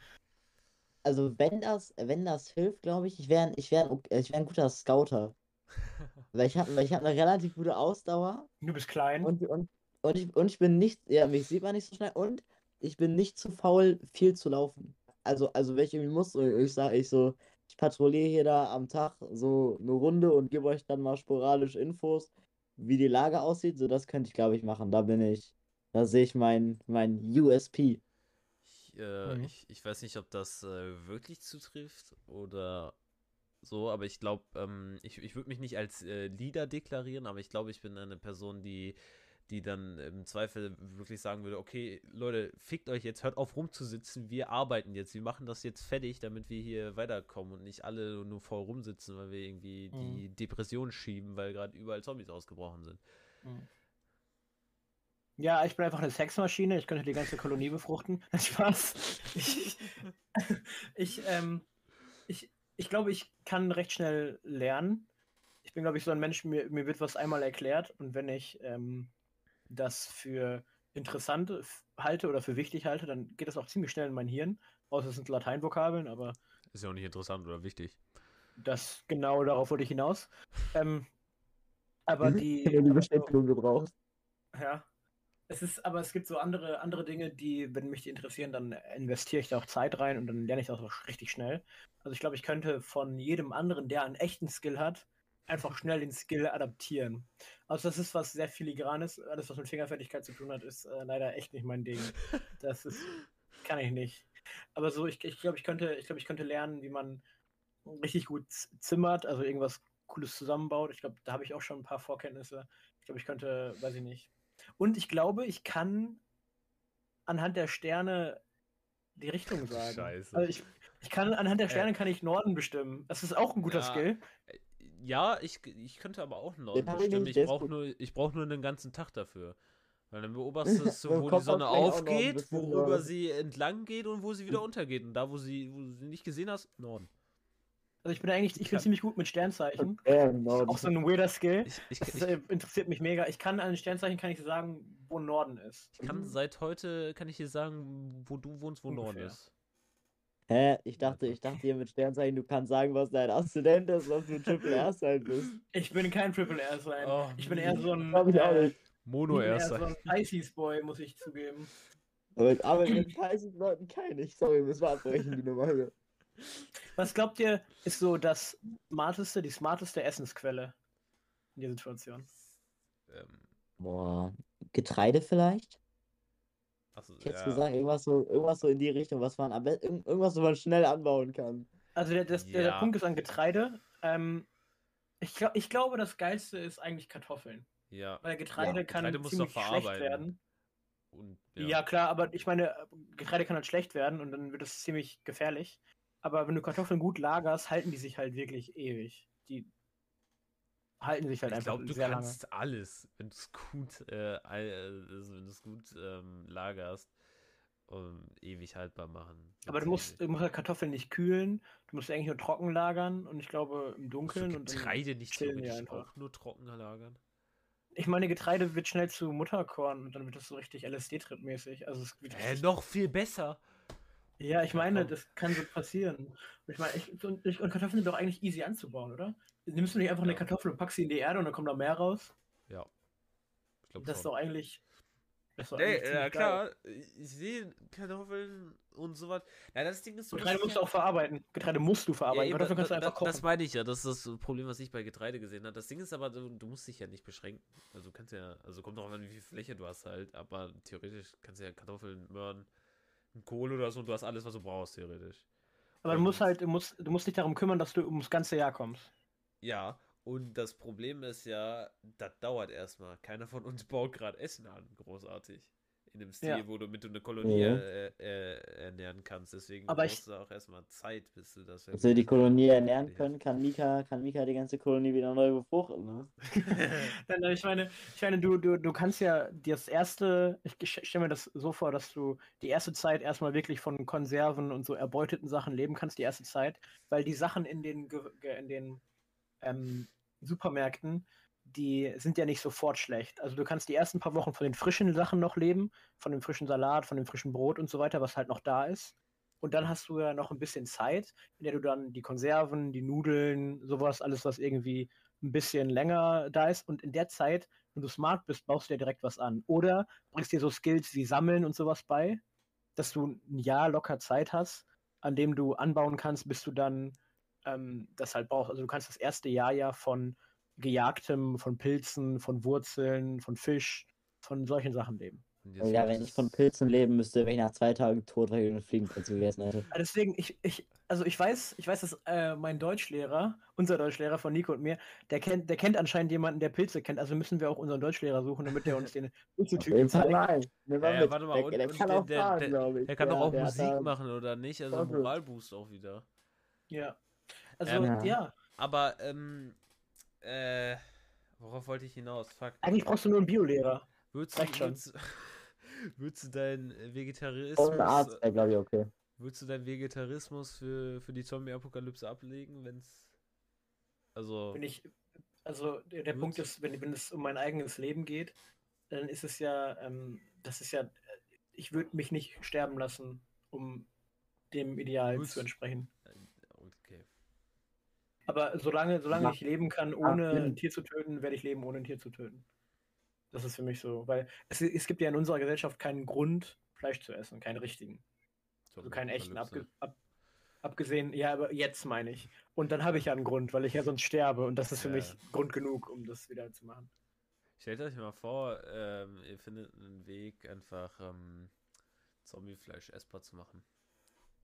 Also wenn das, wenn das hilft, glaube ich, ich wäre ich wär, ein ok- ich wär ein guter Scouter. Weil ich habe ich hab eine relativ gute Ausdauer Du bist klein. und, und, und, ich, und ich bin nicht, ja, mich sieht man nicht so schnell und ich bin nicht zu faul, viel zu laufen. Also, also wenn ich irgendwie muss, ich sage ich so, ich patrouilliere hier da am Tag so eine Runde und gebe euch dann mal sporadisch Infos, wie die Lage aussieht. So, das könnte ich, glaube ich, machen. Da bin ich, da sehe ich mein, mein USP. Ich, äh, Mhm. ich, ich weiß nicht, ob das äh, wirklich zutrifft oder so, aber ich glaube, ähm, ich, ich würde mich nicht als äh, Leader deklarieren, aber ich glaube, ich bin eine Person, die, die dann im Zweifel wirklich sagen würde, okay, Leute, fickt euch jetzt, hört auf rumzusitzen, wir arbeiten jetzt, wir machen das jetzt fertig, damit wir hier weiterkommen und nicht alle nur voll rumsitzen, weil wir irgendwie Mhm. die Depression schieben, weil gerade überall Zombies ausgebrochen sind. Ja, ich bin einfach eine Sexmaschine, ich könnte die ganze Kolonie befruchten. Spaß. Ich, ich, ähm, ich, ich glaube, ich kann recht schnell lernen. Ich bin, glaube ich, so ein Mensch, mir, mir wird was einmal erklärt und wenn ich ähm, das für interessant halte oder für wichtig halte, dann geht das auch ziemlich schnell in mein Hirn. Außer es sind Lateinvokabeln, aber Ist ja auch nicht interessant oder wichtig. das genau darauf wollte ich hinaus. Ähm, aber die, Wenn du die aber so- Bestätigung gebrauchst. Ja. Es ist, aber es gibt so andere, andere Dinge, die, wenn mich die interessieren, dann investiere ich da auch Zeit rein und dann lerne ich das auch richtig schnell. Also ich glaube, ich könnte von jedem anderen, der einen echten Skill hat, einfach schnell den Skill adaptieren. Also das ist was sehr filigranes. Alles, was mit Fingerfertigkeit zu tun hat, ist äh, leider echt nicht mein Ding. Das ist, kann ich nicht. Aber so, ich, ich glaube, ich könnte, ich glaube, ich könnte lernen, wie man richtig gut zimmert, also irgendwas Cooles zusammenbaut. Ich glaube, da habe ich auch schon ein paar Vorkenntnisse. Ich glaube, ich könnte, weiß ich nicht. Und ich glaube, ich kann anhand der Sterne die Richtung sagen. Scheiße. Also ich, ich kann anhand der Äh. Sterne kann ich Norden bestimmen. Das ist auch ein guter Ja, Skill. Äh, Ja, ich, ich könnte aber auch Norden ich bestimmen. Ich brauche nur, ich brauch nur einen ganzen Tag dafür. Weil dann beobachtest du, wo die Sonne aufgeht, worüber Norden. sie entlang geht und wo sie wieder untergeht. Und da, wo sie, wo du sie nicht gesehen hast, Norden. Also ich bin eigentlich, ich bin kann- ziemlich gut mit Sternzeichen. Ja, Das ist auch so ein weirder Skill. Ich, ich, Das ich, interessiert mich mega. Ich kann an den Sternzeichen kann ich sagen, wo Norden ist. ich kann seit heute, kann ich dir sagen, wo du wohnst, wo Norden Ungefähr. ist. Hä? Ich dachte, ich dachte hier mit Sternzeichen, du kannst sagen, was dein Aszendent ist, was du ein Triple R sein bist. Ich bin kein Triple R sein. Oh, ich bin eher so ein, äh. Mono eher erster. so ein Pisces Boy, muss ich zugeben. Aber ich arbeite mit Pisces Leuten kein. Ich sorry, müssen wir abbrechen, die Nummer hier. Was glaubt ihr, ist so das smarteste, die smarteste Essensquelle in der Situation? Ähm, Boah, Getreide vielleicht? achso, Ich hätte ja. gesagt, irgendwas so, irgendwas so in die Richtung, was man am besten, irgend- irgendwas, was man schnell anbauen kann. Also der, das, der, der Ja. Punkt ist an Getreide. Ähm, ich, glaub, ich glaube, das Geilste ist eigentlich Kartoffeln. Ja. Weil Getreide kann Getreide ziemlich schlecht werden. Und, Ja. klar, aber ich meine, Getreide kann halt schlecht werden und dann wird es ziemlich gefährlich. Aber wenn du Kartoffeln gut lagerst, halten die sich halt wirklich ewig. Die halten sich halt Ich einfach glaube, du sehr kannst alles, wenn du es gut, äh, äh, also wenn du es gut ähm, lagerst, um, ewig haltbar machen. lange. Aber du musst, du musst halt Kartoffeln nicht kühlen. Du musst eigentlich nur trocken lagern und ich glaube im Dunkeln. Und dann, Getreide nicht chillen die theoretisch einfach. auch nur trocken lagern? ich meine, Getreide wird schnell zu Mutterkorn und dann wird das so richtig LSD-Trip-mäßig. Also es wird Hä, richtig- noch viel besser. Ja, ich meine, das kann so passieren. Ich meine, ich, und, ich, und Kartoffeln sind doch eigentlich easy anzubauen, oder? Nimmst du nicht einfach eine Ja. Kartoffel und packst sie in die Erde und dann kommt da mehr raus? Ja. Ich glaube Das ist doch eigentlich. Das ist doch Nee, eigentlich ja ziemlich geil. klar, ich sehe Kartoffeln und so was. Ja, das Ding ist so. Getreide musst du auch verarbeiten. Getreide musst du Ja, verarbeiten. eben, Kartoffeln kannst du einfach kochen. Das meine ich ja, das ist das Problem, was ich bei Getreide gesehen habe. Das Ding ist aber, du, du musst dich ja nicht beschränken. Also du kannst ja, also kommt drauf an, wie viel Fläche du hast halt, aber theoretisch kannst du ja Kartoffeln, Möhren, Kohl oder so und du hast alles, was du brauchst, theoretisch. Aber du musst halt, du musst, du musst dich darum kümmern, dass du ums ganze Jahr kommst. Ja, und das Problem ist ja, das dauert erstmal. Keiner von uns baut gerade Essen an, großartig. In dem Stil, Ja. wo du mit du eine Kolonie Ja. äh, äh, ernähren kannst. Deswegen Aber brauchst ich- du auch erstmal Zeit, bis du das Dass wir die Kolonie ernähren Ja. können, kann Mika, kann Mika die ganze Kolonie wieder neu befruchten. Ne? Nein, ich meine, ich meine, du, du, du kannst ja das erste, ich stelle mir das so vor, dass du die erste Zeit erstmal wirklich von Konserven und so erbeuteten Sachen leben kannst, die erste Zeit, weil die Sachen in den, in den ähm, Supermärkten, die sind ja nicht sofort schlecht. Also du kannst die ersten paar Wochen von den frischen Sachen noch leben, von dem frischen Salat, von dem frischen Brot und so weiter, was halt noch da ist. Und dann hast du ja noch ein bisschen Zeit, in der du dann die Konserven, die Nudeln, sowas, alles, was irgendwie ein bisschen länger da ist. Und in der Zeit, wenn du smart bist, baust du dir direkt was an. Oder bringst dir so Skills wie Sammeln und sowas bei, dass du ein Jahr locker Zeit hast, an dem du anbauen kannst, bis du dann ähm, das halt brauchst. Also du kannst das erste Jahr ja von gejagtem, von Pilzen, von Wurzeln, von Fisch, von solchen Sachen leben. Ja, wenn ich von Pilzen leben müsste, wäre ich nach zwei Tagen tot, weil ich eine Fliegenpilze gegessen hätte. Deswegen, ich, ich, also ich weiß, ich weiß, dass äh, mein Deutschlehrer, unser Deutschlehrer von Nico und mir, der kennt, der kennt anscheinend jemanden, der Pilze kennt. Also müssen wir auch unseren Deutschlehrer suchen, damit der uns den Pilzetypen zeigt. nein. Ja, ja, warte mal, der, und- der kann auch der- fahren, der- ich. Der kann ja, doch auch Musik machen oder nicht? Also. Moralboost auch wieder. Ja. Also, Ähm, ja. Ja. Aber, ähm, äh, worauf wollte ich hinaus? Fuck. Eigentlich brauchst du nur einen Biolehrer. Würdest du, reicht schon. würdest, würdest du deinen Vegetarismus, Und ein Arzt wäre, glaube ich, okay. würdest du deinen Vegetarismus für, für die Zombie-Apokalypse ablegen, wenn's, also, Wenn ich, also der, der. Punkt ist, wenn, wenn es um mein eigenes Leben geht, dann ist es ja, ähm, das ist ja, äh, ich würde mich nicht sterben lassen, um dem Ideal Gut. zu entsprechen. Aber solange, solange Ja. ich leben kann, Ja, ohne ein Tier zu töten, werde ich leben, ohne ein Tier zu töten. Das ist für mich so, weil es, es gibt ja in unserer Gesellschaft keinen Grund, Fleisch zu essen, keinen richtigen. Also keinen echten, abge, ab, abgesehen, ja, aber jetzt meine ich. Und dann habe ich ja einen Grund, weil ich ja sonst sterbe und das ist für Ja. mich Grund genug, um das wieder zu machen. Stellt euch mal vor, ähm, ihr findet einen Weg, einfach ähm, Zombiefleisch essbar zu machen.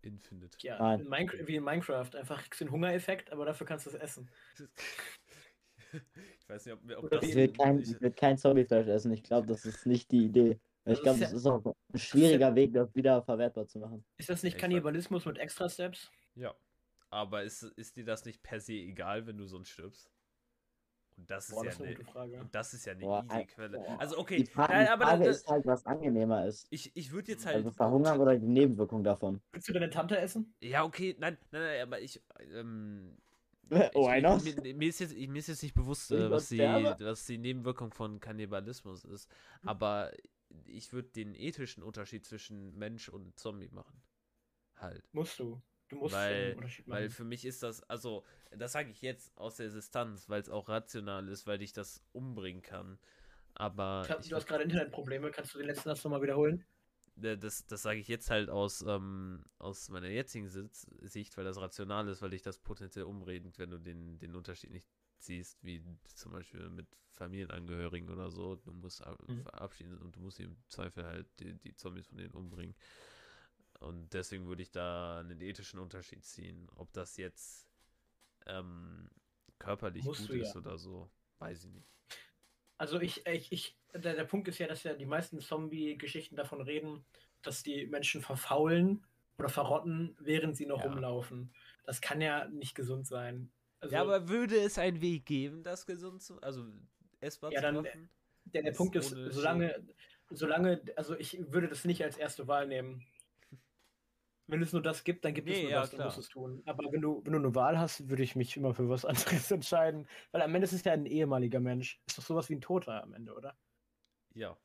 Infinite. Ja, Nein. in Minecraft, wie in Minecraft, einfach kriegst du einen Hungereffekt, aber dafür kannst du es essen. ich weiß nicht, ob, ob Oder das. Ich will kein, ich- will kein Zombiefleisch essen. Ich glaube, das ist nicht die Idee. Ich glaube, das ist auch ein schwieriger Weg, das wieder verwertbar zu machen. Ist das nicht ich Kannibalismus mit extra Steps? Ja. Aber ist, ist dir das nicht per se egal, wenn du sonst stirbst? Und das ist Boah, ja das ist eine eine, gute Frage. und das ist ja eine Boah, easy Quelle. boah. Also Die okay, Frage, nein, die aber Frage da, ist halt, was angenehmer ist. ich, ich würde jetzt halt. Also verhungern oder die Nebenwirkung davon. Willst du deine Tante essen? Ja, okay, nein, nein, nein, aber ich. Ähm, Why ich, not? Mir, mir, ist jetzt, mir ist jetzt nicht bewusst, äh, was, die, was die Nebenwirkung von Kannibalismus ist. Aber ich würde den ethischen Unterschied zwischen Mensch und Zombie machen. Halt. Musst du. Du musst Weil- einen Unterschied machen. Weil für mich ist das, also, das sage ich jetzt aus der Distanz, weil es auch rational ist, weil ich das umbringen kann. Aber ich du hast gerade Internetprobleme, kannst du den letzten Satz nochmal wiederholen? das, das sage ich jetzt halt aus, ähm, aus meiner jetzigen Sicht, weil das rational ist, weil ich das potenziell umredend, wenn du den, den Unterschied nicht siehst, wie zum Beispiel mit Familienangehörigen oder so. Du musst ab- Mhm. verabschieden und du musst im Zweifel halt die, die Zombies von denen umbringen. Und deswegen würde ich da einen ethischen Unterschied ziehen. Ob das jetzt ähm, körperlich Musst gut du ja. ist oder so, weiß ich nicht. Also ich, ich, ich der, der Punkt ist ja, dass ja die meisten Zombie-Geschichten davon reden, dass die Menschen verfaulen oder verrotten, während sie noch Ja. rumlaufen. Das kann ja nicht gesund sein. Also, ja, aber würde es einen Weg geben, das gesund zu, also essbar Ja, zu dann, machen? der, der das Punkt ist, solange, solange, also ich würde das nicht als erste Wahl nehmen. Wenn es nur das gibt, dann gibt es Nee, nur ja, das, dann musst du es tun. Aber wenn du, wenn du eine Wahl hast, würde ich mich immer für was anderes entscheiden. Weil am Ende ist es ja ein ehemaliger Mensch. Ist doch sowas wie ein Toter am Ende, oder? Ja.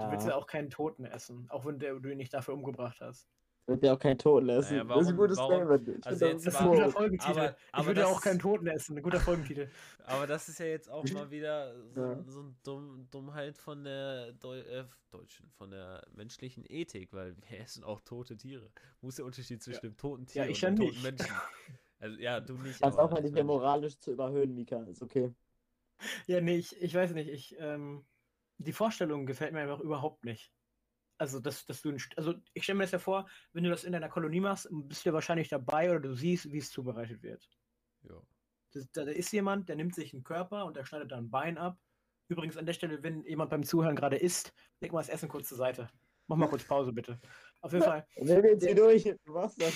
Du willst ja Ja, auch keinen Toten essen, auch wenn der, du ihn nicht dafür umgebracht hast. Wird ja auch kein Toten essen. Naja, das ist ein warum- gutes warum- Statement. Ich also Das ist ein guter. Folgentitel. Aber- ich aber würde ja das- auch keinen Toten essen. Ein guter Folgentitel. Aber das ist ja jetzt auch mal wieder so, Ja. so eine Dumm, Dummheit von der Deu äh, Deutschen, von der menschlichen Ethik, weil wir essen auch tote Tiere. Wo ist der Unterschied zwischen dem toten Tier Ja, ich und ja dem toten nicht. Menschen? Also ja, du nicht. Das aber auch mal nicht mehr moralisch zu überhöhen, Mika. Ist okay. Ja, nee, ich, ich weiß nicht. Ich, ähm, die Vorstellung gefällt mir einfach überhaupt nicht. Also, dass, dass du, ein St- also ich stelle mir das ja vor, wenn du das in deiner Kolonie machst, bist du ja wahrscheinlich dabei oder du siehst, wie es zubereitet wird. Ja. Das, da, da ist jemand, der nimmt sich einen Körper und der schneidet da ein Bein ab. Übrigens an der Stelle, wenn jemand beim Zuhören gerade isst, leg mal das Essen kurz zur Seite. Mach mal kurz Pause, bitte. Auf jeden Fall, Und wir jetzt hier durch. Du machst das.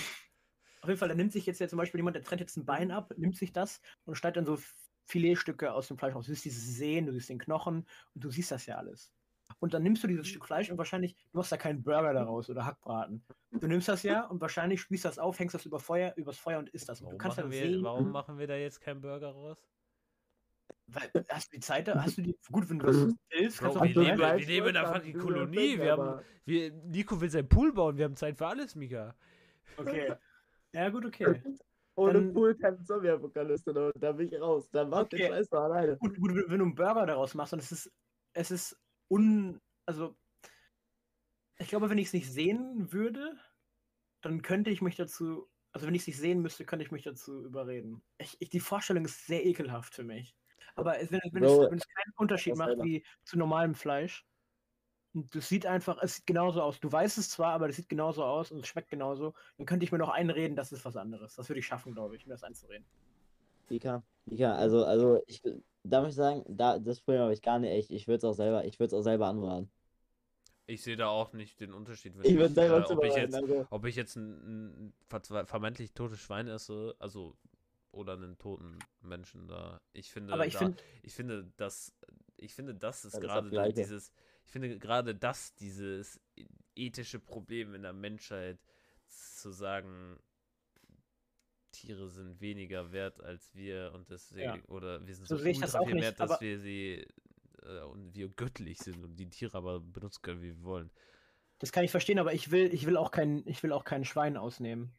auf jeden Fall, da nimmt sich jetzt ja zum Beispiel jemand, der trennt jetzt ein Bein ab, nimmt sich das und schneidet dann so Filetstücke aus dem Fleisch raus. Du siehst dieses Sehen, du siehst den Knochen und du siehst das ja alles. Und dann nimmst du dieses Stück Fleisch und wahrscheinlich, du machst da keinen Burger daraus oder Hackbraten. Du nimmst das ja und wahrscheinlich spießt das auf, hängst das über Feuer, übers Feuer und isst das. Und Warum, du kannst machen dann wir, sehen, warum machen wir da jetzt keinen Burger raus? weil, hast du die Zeit, da? hast du die, gut, wenn du das willst, Bro, kannst du wir auch leben- wir leben in einer fucking Kolonie, wir haben- Wir, Nico will sein Pool bauen, wir haben Zeit für alles, Mika. Okay. Ja, gut, okay. Ohne Dann- Pool keine Zombie-Apokalypse, da, da bin ich raus. Dann mach den Okay. Scheiß doch alleine. Gut, gut, wenn du einen Burger daraus machst und es ist, es ist un, also, ich glaube, wenn ich es nicht sehen würde, dann könnte ich mich dazu, also wenn ich es nicht sehen müsste, könnte ich mich dazu überreden. Ich, ich, die Vorstellung ist sehr ekelhaft für mich. Aber wenn, wenn, Bro, es, wenn es keinen Unterschied macht wie zu normalem Fleisch, und das sieht einfach, es sieht genauso aus. Du weißt es zwar, aber es sieht genauso aus und es schmeckt genauso. Dann könnte ich mir noch einreden, das ist was anderes. Das würde ich schaffen, glaube ich, mir das einzureden. Mika, Mika, also, also ich, da muss ich sagen, da, das Problem habe ich gar nicht echt. Ich würde es auch selber, ich würde es auch selber anraten. Ich sehe da auch nicht den Unterschied. wenn Ich würde selber äh, ob, ich jetzt, Also, ob ich jetzt ein, ein vermeintlich totes Schwein esse, also oder einen toten Menschen da. Ich finde, Aber ich da, finde, ich finde, das, ich finde, das ist gerade dieses, ich finde gerade das dieses ethische Problem in der Menschheit zu sagen, Tiere sind weniger wert als wir und deswegen oder wir sind So so das ultra viel wert, dass wir sie äh, und wir göttlich sind und die Tiere aber benutzen können, wie wir wollen. Das kann ich verstehen, aber ich will, ich will auch kein, ich will auch kein Schwein ausnehmen.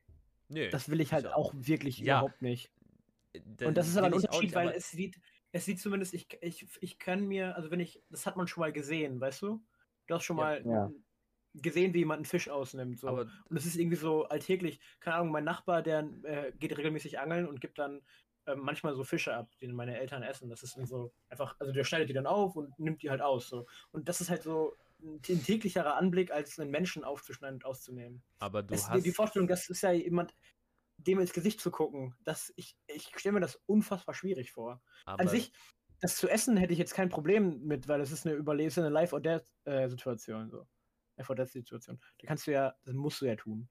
Nee, Das will ich halt auch wirklich Ja, überhaupt nicht. Da- Und das ist aber ein Unterschied, nicht, weil es sieht, es sieht zumindest, ich, ich, ich kann mir, also wenn ich, das hat man schon mal gesehen, weißt du? Du hast schon Ja. mal Ja. Gesehen, wie jemand einen Fisch ausnimmt. So. aber und es ist irgendwie so alltäglich, keine Ahnung, mein Nachbar, der äh, geht regelmäßig angeln und gibt dann ähm, manchmal so Fische ab, die meine Eltern essen. Das ist dann so einfach, also der schneidet die dann auf und nimmt die halt aus. So. Und das ist halt so ein, täglicherer Anblick, als einen Menschen aufzuschneiden und auszunehmen. aber du die, hast die Vorstellung, das ist ja jemand, dem ins Gesicht zu gucken, das, ich, ich stelle mir das unfassbar schwierig vor. aber, An sich, das zu essen hätte ich jetzt kein Problem mit, weil es ist eine überlesene Life-or-Death-Situation. So. Life-or-Death-Situation. Da kannst du ja, das musst du ja tun.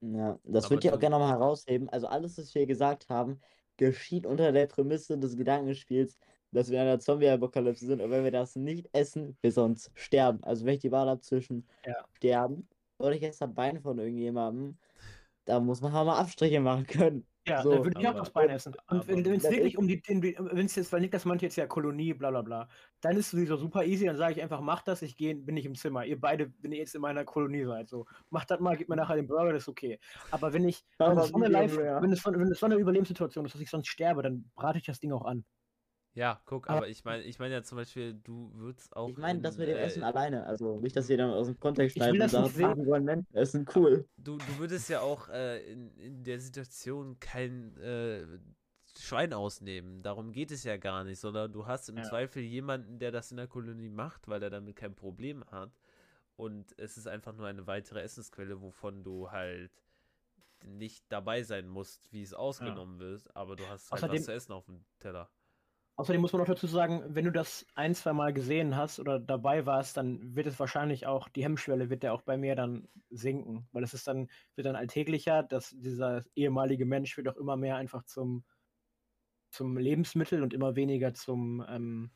ja, das würde ich auch gerne nochmal herausheben. Also alles, was wir hier gesagt haben, geschieht unter der Prämisse des Gedankenspiels, dass wir in einer Zombie-Apokalypse sind und wenn wir das nicht essen, wir sonst sterben. Also wenn ich die Wahl habe zwischen Ja. sterben oder ich esse das Bein von irgendjemandem, da muss man halt mal Abstriche machen können. Ja, So, dann würde ich auch aber- das Bein essen. Und wenn es wirklich um die, wenn es jetzt, weil Niklas meinte jetzt ja Kolonie, bla bla bla, dann ist es sowieso super easy, dann sage ich einfach, macht das, ich gehe, bin nicht im Zimmer. Ihr beide, wenn ihr jetzt in meiner Kolonie seid, so, macht das mal, gebt mir nachher den Burger, das ist okay. Aber wenn ich, wenn es, so eine Live, es wenn es so eine Überlebenssituation ist, dass ich sonst sterbe, dann brate ich das Ding auch an. Ja, guck, Aber- aber ich meine, ich meine ja zum Beispiel, du würdest auch. Ich meine, das mit dem äh, Essen alleine. Also nicht, dass ihr dann aus dem Kontext schneiden und das sagen, sehen. Wollen Menschen essen, cool. Du, du würdest ja auch äh, in, in der Situation kein äh, Schwein ausnehmen. Darum geht es ja gar nicht, sondern du hast im Ja. Zweifel jemanden, der das in der Kolonie macht, weil er damit kein Problem hat. Und es ist einfach nur eine weitere Essensquelle, wovon du halt nicht dabei sein musst, wie es ausgenommen wird, aber du hast halt Außerdem- was zu essen auf dem Teller. Außerdem muss man noch dazu sagen, wenn du das ein, zwei Mal gesehen hast oder dabei warst, dann wird es wahrscheinlich auch, die Hemmschwelle wird ja auch bei mir dann sinken, weil es ist dann, wird dann alltäglicher, dass dieser ehemalige Mensch wird auch immer mehr einfach zum, zum Lebensmittel und immer weniger zum, ähm,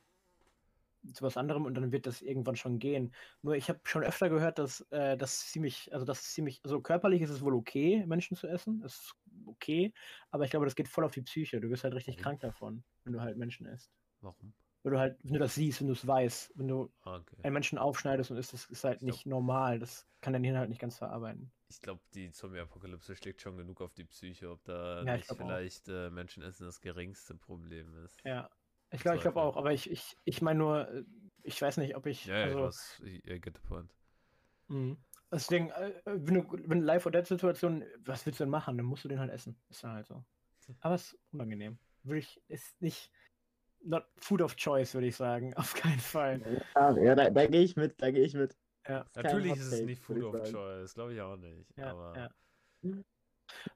zu was anderem und dann wird das irgendwann schon gehen. Nur ich habe schon öfter gehört, dass äh, das ziemlich, also das ziemlich, also körperlich ist es wohl okay, Menschen zu essen, ist okay, aber ich glaube, das geht voll auf die Psyche. Du wirst halt richtig Warum? krank davon, wenn du halt Menschen isst. Warum? Wenn du halt, wenn du das siehst, wenn du es weißt, wenn du Okay. einen Menschen aufschneidest und isst, das ist halt Ich glaub- nicht normal. Das kann dein Hirn halt nicht ganz verarbeiten. Ich glaube, die Zombie-Apokalypse schlägt schon genug auf die Psyche, ob da Ja, nicht vielleicht äh, Menschenessen das geringste Problem ist. Ja. Ich glaube, ich glaube auch, aber ich, ich, ich meine nur, äh, ich weiß nicht, ob ich. Ja, ja, also, du hast, I I get the point. mh. Deswegen, äh, wenn du, wenn Live- or Death-Situation, was willst du denn machen? Dann musst du den halt essen. Ist dann halt so. Aber es ist unangenehm. Würde ich, ist nicht, not food of choice, würde ich sagen. Auf keinen Fall. Ja, ja da, da gehe ich mit, da gehe ich mit. Ja. Natürlich Hot ist es nicht Food of sagen. Choice, glaube ich auch nicht. Ja, aber ja.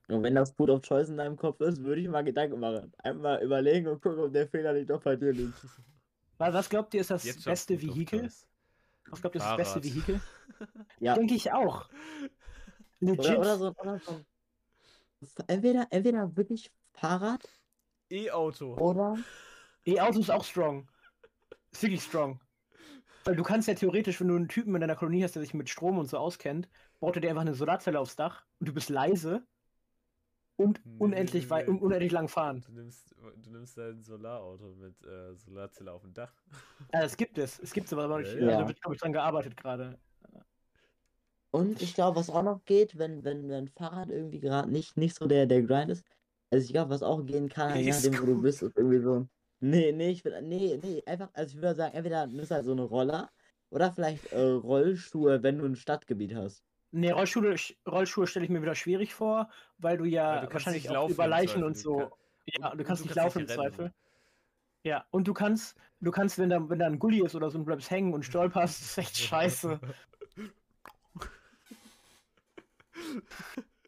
Und wenn das Food of Choice in deinem Kopf ist, würde ich mal Gedanken machen. Einmal überlegen und gucken, ob der Fehler nicht doch bei dir liegt. Was glaubt ihr, ist das jetzt beste Vehikel? Was glaubt ihr, ist das beste. Vehikel? Ja. Denke ich auch. Legit. Oder, oder so, oder so. Entweder, entweder wirklich Fahrrad E-Auto. oder E-Auto ist auch strong. Ist wirklich strong. Weil du kannst ja theoretisch, wenn du einen Typen in deiner Kolonie hast, der sich mit Strom und so auskennt, baut er dir einfach eine Solarzelle aufs Dach und du bist leise und Nee, unendlich nee, weit nee. und unendlich lang fahren. Du nimmst, du nimmst dein Solarauto mit äh, Solarzelle auf dem Dach. Ja, das gibt es. Es gibt sowas, aber ich, Ja, also, ja. da wird, glaube ich, dran gearbeitet gerade. Und ich glaube, was auch noch geht, wenn, wenn, wenn Fahrrad irgendwie gerade nicht, nicht so der, der Grind ist. Also ich glaube, was auch gehen kann, je nachdem, wo du bist, ist irgendwie so. Nee, nee, ich will, nee, nee, einfach, also ich würde sagen, entweder nimmst du halt so eine Roller oder vielleicht äh, Rollschuhe, wenn du ein Stadtgebiet hast. Nee, Rollschuhe, Rollschuhe stelle ich mir wieder schwierig vor, weil du ja Weil du wahrscheinlich laufen über Leichen und so. ja, du kannst du nicht kannst laufen nicht im. Zweifel. Ja, und du kannst, du kannst, wenn da, wenn da ein Gully ist oder so du bleibst hängen und stolperst, ist echt scheiße.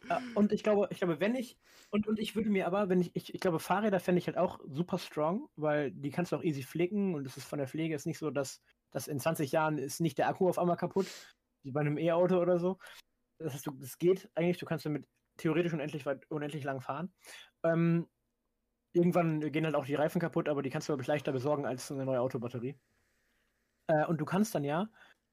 Ja, und ich glaube, ich glaube, wenn ich, und, und ich würde mir aber, wenn ich, ich, ich glaube, Fahrräder fände ich halt auch super strong, weil die kannst du auch easy flicken und es ist von der Pflege ist nicht so, dass, dass in 20 Jahren ist nicht der Akku auf einmal kaputt, wie bei einem E-Auto oder so. Das heißt, du, geht eigentlich, du kannst damit theoretisch unendlich weit, unendlich lang fahren. Ähm, irgendwann gehen halt auch die Reifen kaputt, aber die kannst du, glaube ich, leichter besorgen als eine neue Autobatterie. Äh, und du kannst dann ja,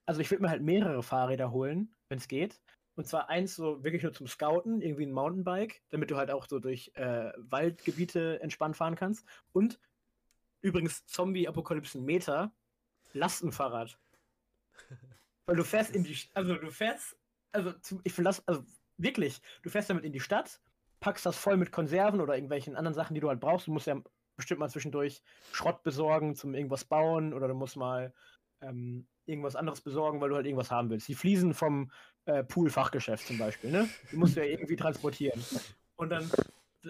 also ich würde mir halt mehrere Fahrräder holen, wenn es geht. Und zwar eins so wirklich nur zum Scouten, irgendwie ein Mountainbike, damit du halt auch so durch äh, Waldgebiete entspannt fahren kannst. Und übrigens Zombie-Apokalypsen-Meter, Lastenfahrrad. Weil du fährst in die, St- also du fährst, also ich verlasse, also wirklich, du fährst damit in die Stadt, packst das voll mit Konserven oder irgendwelchen anderen Sachen, die du halt brauchst. Du musst ja bestimmt mal zwischendurch Schrott besorgen zum irgendwas bauen oder du musst mal ähm, irgendwas anderes besorgen, weil du halt irgendwas haben willst. Die Fliesen vom äh, Pool-Fachgeschäft zum Beispiel, ne? Die musst du ja irgendwie transportieren. Und dann,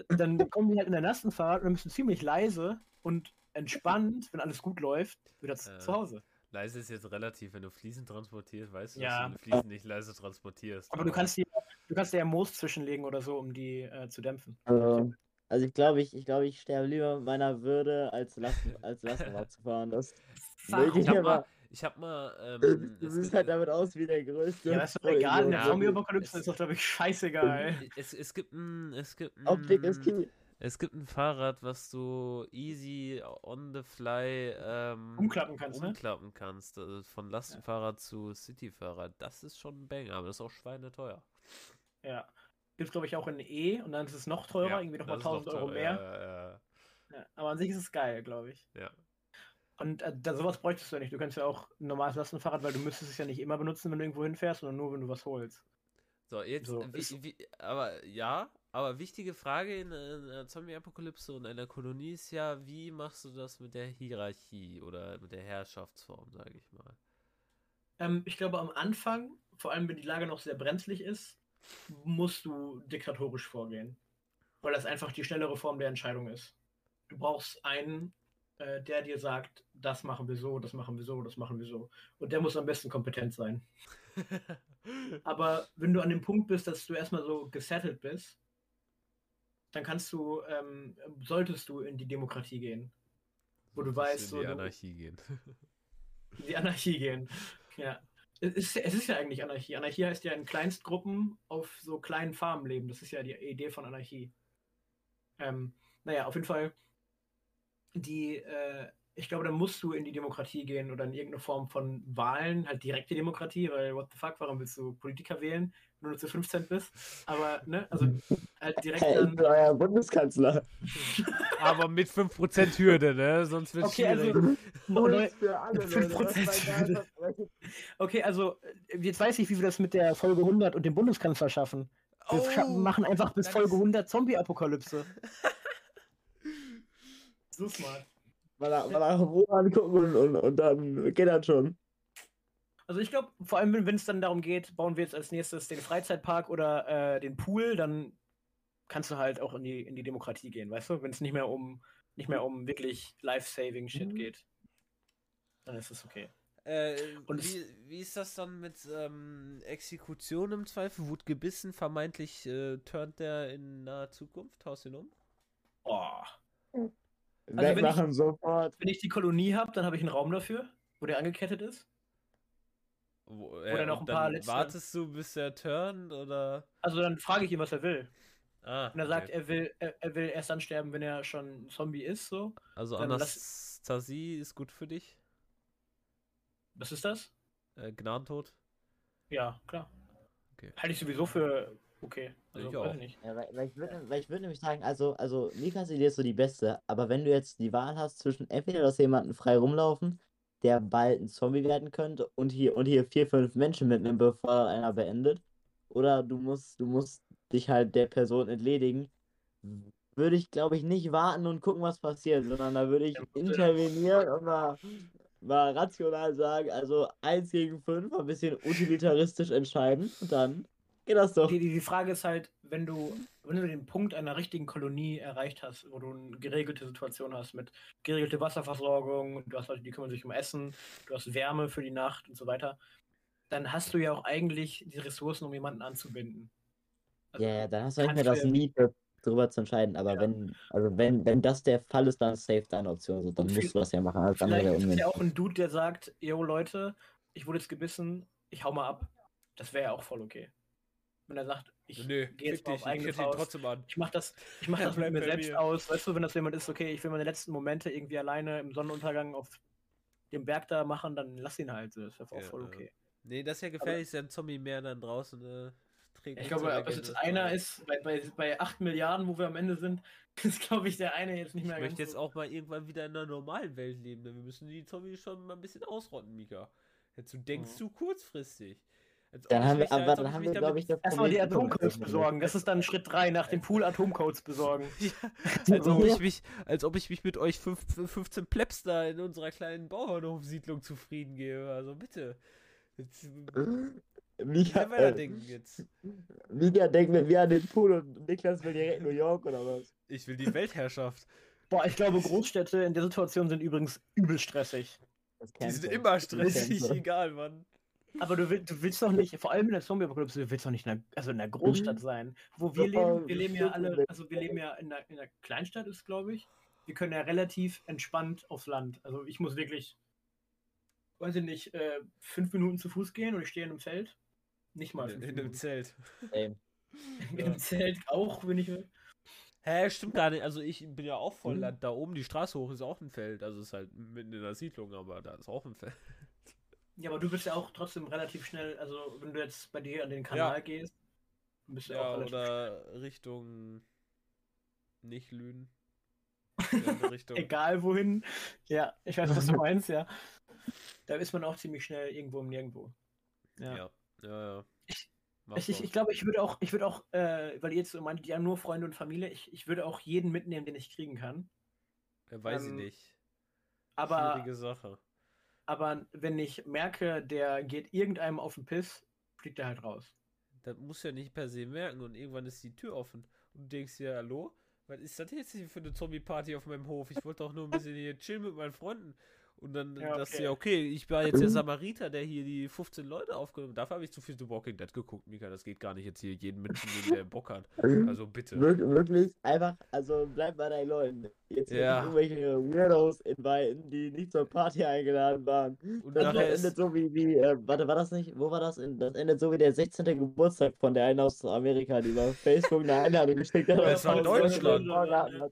dann kommen die halt in der Lastenfahrt und dann bist du ziemlich leise und entspannt, wenn alles gut läuft, wieder Äh, zu Hause. Leise ist jetzt relativ, wenn du Fliesen transportierst, weißt du, Ja. dass du Fliesen nicht leise transportierst. Aber du kannst die, du kannst dir ja Moos zwischenlegen oder so, um die äh, zu dämpfen. Also, also ich glaube, ich, ich glaube, ich sterbe lieber meiner Würde, als Lasten, als Lastenrad zu fahren. Das Warum? Ich hab Ja, mal, aber- ich hab mal, ähm, du siehst halt damit aus wie der größte. Ja, das ist doch egal. Zombie-Apokalypse ist doch, glaube ich, scheißegal. es, es gibt ein, es gibt ein, Optik ist key. Es gibt ein Fahrrad, was du easy on the fly ähm, Umklappen kannst, ne? umklappen kannst. Also von Lastenfahrrad zu Cityfahrrad. Das ist schon ein Banger, aber das ist auch schweineteuer. Ja. Gibt es, glaube ich, auch in E und dann ist es noch teurer, Ja, irgendwie nochmal das ist noch 1000 Euro mehr. Ja, ja, Ja, aber an sich ist es geil, glaube ich. ja. Und äh, da, sowas bräuchtest du ja nicht. Du kannst ja auch ein normales Lastenfahrrad, weil du müsstest es ja nicht immer benutzen, wenn du irgendwo hinfährst, sondern nur, wenn du was holst. So, jetzt, So, wie, wie, aber ja, Aber wichtige Frage in einer Zombie-Apokalypse und einer Kolonie ist ja, wie machst du das mit der Hierarchie oder mit der Herrschaftsform, sage ich mal. Ähm, ich glaube, am Anfang, vor allem wenn die Lage noch sehr brenzlig ist, musst du diktatorisch vorgehen. Weil das einfach die schnellere Form der Entscheidung ist. Du brauchst einen, äh, der dir sagt, das machen wir so, das machen wir so, das machen wir so. Und der muss am besten kompetent sein. Aber wenn du an dem Punkt bist, dass du erstmal so gesettelt bist, dann kannst du, ähm, solltest du in die Demokratie gehen. Wo du weißt, in so, die du- Anarchie gehen. in die Anarchie gehen. Ja. Es ist, es ist ja eigentlich Anarchie. Anarchie heißt ja in Kleinstgruppen auf so kleinen Farmen leben. Das ist ja die Idee von Anarchie. Ähm, naja, auf jeden Fall, die, äh, ich glaube, da musst du in die Demokratie gehen oder in irgendeine Form von Wahlen, halt direkte Demokratie, weil what the fuck, warum willst du Politiker wählen, wenn du nur zu 15 bist? Aber, ne, also halt direkt Hey, ich bin euer Bundeskanzler. Aber mit 5% Hürde, ne? Sonst wird Okay, also, schwierig. Neu- für alle, Leute, das war ein Wahlversprechen. Okay, also äh, jetzt weiß ich, wie wir das mit der Folge 100 und dem Bundeskanzler schaffen. Wir Oh, machen einfach bis Folge ist- 100 Zombie-Apokalypse. so smart. Mal nach, mal nach Rom angucken und, und, und dann geht das schon. Also ich glaube, vor allem wenn es dann darum geht, bauen wir jetzt als nächstes den Freizeitpark oder äh, den Pool, dann kannst du halt auch in die, in die Demokratie gehen, weißt du? Wenn es nicht mehr um nicht mehr um wirklich life-saving Shit Mhm. geht, dann ist es okay. Äh, Und wie, wie ist das dann mit ähm, Exekution im Zweifel? Wut gebissen, vermeintlich äh, turnt der in naher Zukunft, haust ihn um? Oh. Wegmachen sofort. Wenn ich die Kolonie habe, dann habe ich einen Raum dafür, wo der angekettet ist. Wo, dann noch und ein paar letzte- wartest du, bis er turnt oder? Also dann frage ich ihn, was er will. Ah, Und er sagt, okay. er will, er, er will erst dann sterben, wenn er schon ein Zombie ist, so. also dann lass- Anastasie ist gut für dich? Was ist das? Äh, Gnadentod? Ja, klar. Okay. Halte ich sowieso für okay. Also, Ich weiß auch. ich nicht. Ja, weil, weil ich würde weil ich würd nämlich sagen, also, also Mikas Idee ist so die beste, aber wenn du jetzt die Wahl hast zwischen entweder dass jemanden frei rumlaufen, der bald ein Zombie werden könnte und hier und hier vier, fünf Menschen mitnehmen, bevor einer beendet, oder du musst, du musst dich halt der Person entledigen, würde ich, glaube ich, nicht warten und gucken, was passiert, sondern da würde ich Ja, intervenieren und mal, mal rational sagen, also eins gegen fünf, ein bisschen utilitaristisch entscheiden und dann geht das doch. Die, die, die Frage ist halt, wenn du, wenn du den Punkt einer richtigen Kolonie erreicht hast, wo du eine geregelte Situation hast mit geregelte Wasserversorgung, du hast Leute, die kümmern sich um Essen, du hast Wärme für die Nacht und so weiter, dann hast du ja auch eigentlich die Ressourcen, um jemanden anzubinden. Also, Ja, ja, dann hast du nicht mehr das Need darüber zu entscheiden. Aber Ja. wenn, also wenn, wenn das der Fall ist, dann ist safe deine Option. So, dann musst du das ja machen. Alles andere Vielleicht ist ja auch ein Dude, der sagt, yo Leute, ich wurde jetzt gebissen, ich hau mal ab. Das wäre ja auch voll okay. Wenn er sagt, ich Nö, gehe jetzt mal dich, auf ich Faust. trotzdem an. Ich mach das, ich mach das mit mir selbst mir. aus. Weißt du, wenn das jemand ist, okay, ich will meine letzten Momente irgendwie alleine im Sonnenuntergang auf dem Berg da machen, dann lass ihn halt. so. Das wäre auch Ja, voll okay. Nee, das ist ja gefährlich, ist ja ein Zombie mehr dann draußen. Äh, trägt Ich glaube, ob es jetzt einer ist, bei, bei, bei 8 Milliarden, wo wir am Ende sind, ist, glaube ich, der eine jetzt nicht Ich mehr möchte ganz jetzt so- auch mal irgendwann wieder in einer normalen Welt leben, denn wir müssen die Zombies schon mal ein bisschen ausrotten, Mika. Jetzt du denkst Mhm. zu kurzfristig. Dann ich haben wir, aber dann ich haben wir, glaube ich, damit- das Erstmal die Atomcodes besorgen. Das ist dann Schritt 3 nach dem Pool Atomcodes besorgen. Ja, als, ob ich mich, als ob ich mich mit euch fünf, 15 Plebs da in unserer kleinen Bauernhofsiedlung zufrieden gebe. Also bitte. Jetzt, Mika, äh, denken jetzt. Mika denkt mit mir an den Pool und Niklas will direkt New York oder was? Ich will die Weltherrschaft. Boah, ich glaube, Großstädte in der Situation sind übrigens übel stressig. Die sind immer stressig, egal, Mann. Aber du, will, du willst doch nicht, vor allem in der Zombie-Apokalypse, du willst doch nicht in einer, also in einer Großstadt Mhm. sein. Wo wir leben, wir leben ja alle, also wir leben ja in einer, in einer Kleinstadt, ist glaube ich. Wir können ja relativ entspannt aufs Land. Also ich muss wirklich, weiß ich nicht, äh, fünf Minuten zu Fuß gehen und ich stehe in einem Zelt. Nicht mal In, in einem. Zelt. Ey, In einem Zelt auch, wenn ich will. Hä, stimmt gar nicht. Also ich bin ja auch voll Mhm. Land. Da oben die Straße hoch ist auch ein Feld. Also es ist halt mitten in der Siedlung, aber da ist auch ein Feld. Ja, aber du bist ja auch trotzdem relativ schnell, also wenn du jetzt bei dir an den Kanal gehst, bist du ja Ja, auch relativ oder Richtung nicht Lünen. Egal wohin. Ja, ich weiß, was du meinst, ja. Da ist man auch ziemlich schnell irgendwo im Nirgendwo. Ja. Ja, ja, ja. Ich, ich, ich glaube, ich würde auch, ich würde auch, äh, weil ihr jetzt so meint, ja, nur Freunde und Familie, ich, ich würde auch jeden mitnehmen, den ich kriegen kann. Ja, weiß ähm, ich nicht. Aber, Schwierige Sache. Aber wenn ich merke, der geht irgendeinem auf den Piss, fliegt er halt raus. Das muss ja nicht per se merken und irgendwann ist die Tür offen und du denkst dir, hallo? Was ist das jetzt hier für eine Zombie-Party auf meinem Hof? Ich wollte doch nur ein bisschen hier chillen mit meinen Freunden. Und dann Ja, dachte okay. ja, okay, ich war jetzt der Samariter, der hier die 15 Leute aufgenommen hat. Dafür habe ich zu viel The Walking Dead geguckt, Mika. Das geht gar nicht jetzt hier jeden Menschen nehmen, der Bock hat. Also bitte. Wir wirklich einfach, also bleib bei deinen Leuten. Jetzt Ja. irgendwelche Weirdos inviten, die nicht zur Party eingeladen waren. Und Das nachher endet ist, so wie, wie äh, warte, war das nicht? Wo war das? In, das endet so wie der 16. Geburtstag von der einen aus Amerika, die über Facebook eine Einladung geschickt hat. Das war Deutschland.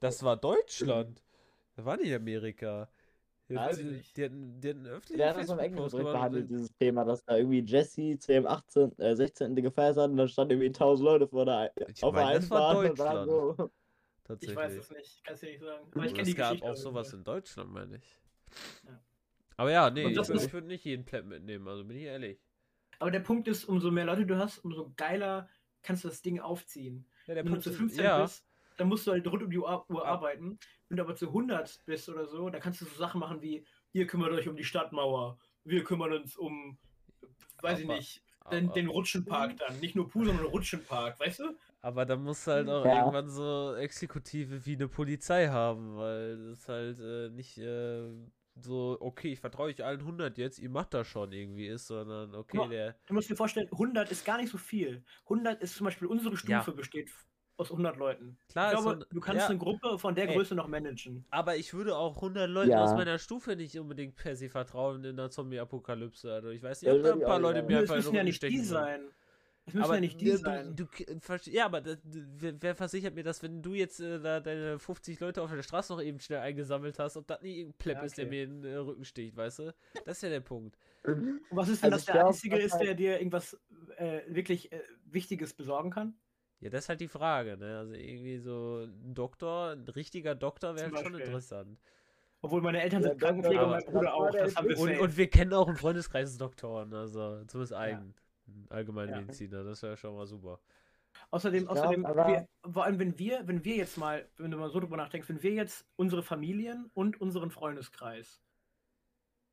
das war Deutschland. Das war nicht Amerika. Die, Weiß ich nicht. die, hatten, die hatten öffentlich Der hat das im Englischen behandelt, dieses Thema, dass da irgendwie Jesse zu dem 18., äh, 16. gefeiert hat und dann standen irgendwie 1000 Leute vor der, Ich auf der Einfahrt und Deutschland. so, Tatsächlich. Ich weiß es nicht, kannst du nicht sagen. Aber ich kenne die es gab Geschichte. auch sowas in Deutschland, meine ich. Ja. Aber ja, nee, ich, ist- ich würde nicht jeden Pleb mitnehmen, also bin ich ehrlich. Aber der Punkt ist, umso mehr Leute du hast, umso geiler kannst du das Ding aufziehen. Ja, der Wenn du Punkt zu ist, 15 ja, bist, dann musst du halt rund um die Uhr, arbeiten. Wenn du aber zu 100 bist oder so, dann kannst du so Sachen machen wie, ihr kümmert euch um die Stadtmauer, wir kümmern uns um, weiß ich Aber- nicht, den, aber, den Rutschenpark dann. Nicht nur Pool, sondern Rutschenpark, weißt du? aber da musst du halt auch Ja. irgendwann so Exekutive wie eine Polizei haben, weil das halt äh, nicht äh, so, okay, ich vertraue euch allen 100 jetzt, ihr macht das schon irgendwie ist, sondern okay, Ja. der, Du musst dir vorstellen, 100 ist gar nicht so viel. 100 ist zum Beispiel unsere Stufe Ja. besteht aus 100 Leuten. Klar, ich ist glaube, du kannst ja. eine Gruppe von der Ey. Größe noch managen. aber ich würde auch 100 Leuten Ja. aus meiner Stufe nicht unbedingt per se vertrauen in der Zombie-Apokalypse, also ich weiß nicht, Ja, ob da ein paar Leute mir einfach müssen ja nicht die sein. Es müssen Aber ja nicht die du, sein. Du, du, ja, aber das, wer, wer versichert mir, dass wenn du jetzt äh, da deine 50 Leute auf der Straße noch eben schnell eingesammelt hast, ob das nicht irgendein Plepp Ja, ist, der okay. mir in den äh, Rücken sticht, weißt du? Das ist ja der Punkt. Und was ist, wenn Also das der glaub, Einzige ist, halt- der dir irgendwas äh, wirklich äh, Wichtiges besorgen kann? Ja, das ist halt die Frage, ne? Also irgendwie so ein Doktor, ein richtiger Doktor wäre halt schon interessant. Obwohl meine Eltern Ja, sind Krankenpfleger und aber- mein Bruder auch. Und, und wir kennen auch im Freundeskreis Doktoren, also zumindest einen. Einen allgemeinen Ja. Mediziner, das wäre schon mal super. Außerdem, glaub, außerdem wir, vor allem wenn wir, wenn wir jetzt mal, wenn du mal so drüber nachdenkst, wenn wir jetzt unsere Familien und unseren Freundeskreis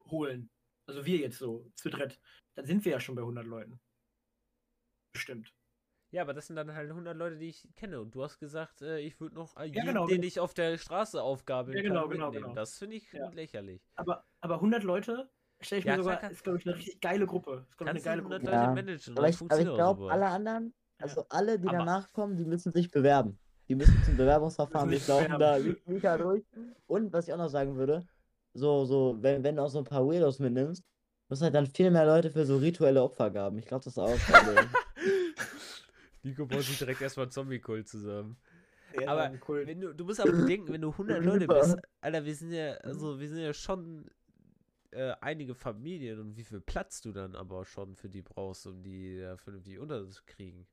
holen, also wir jetzt so zu dritt, dann sind wir ja schon bei 100 Leuten. Bestimmt. Ja, aber das sind dann halt 100 Leute, die ich kenne. Und du hast gesagt, äh, ich würde noch äh, jeden, genau, den genau. ich auf der Straße aufgabeln Ja, genau, kann, genau, mitnehmen. genau. Das finde ich Ja. lächerlich. Aber, aber 100 Leute, stelle ich Ja, mir sogar, kann- ist glaube ich eine richtig geile Gruppe. Ist, glaub ich, eine geile 100 Gruppe. Leute Ja. managen. Aber ich, aber ich glaube, alle anderen, also alle, die Aber- danach kommen, die müssen sich bewerben. Die müssen zum Bewerbungsverfahren Müssen durchlaufen, da Mika durch. Und was ich auch noch sagen würde, so, so, wenn, wenn du auch so ein paar Weirdos mitnimmst, muss halt dann viel mehr Leute für so rituelle Opfergaben. Ich glaube, das ist auch. Also, Nico baut sich direkt erstmal einen Zombie-Kult zusammen. Ja, aber cool. Wenn du, du musst aber bedenken, wenn du 100 Leute bist, Alter, wir sind ja, also wir sind ja schon äh, einige Familien und wie viel Platz du dann aber schon für die brauchst, um die ja, vernünftig unterzukriegen.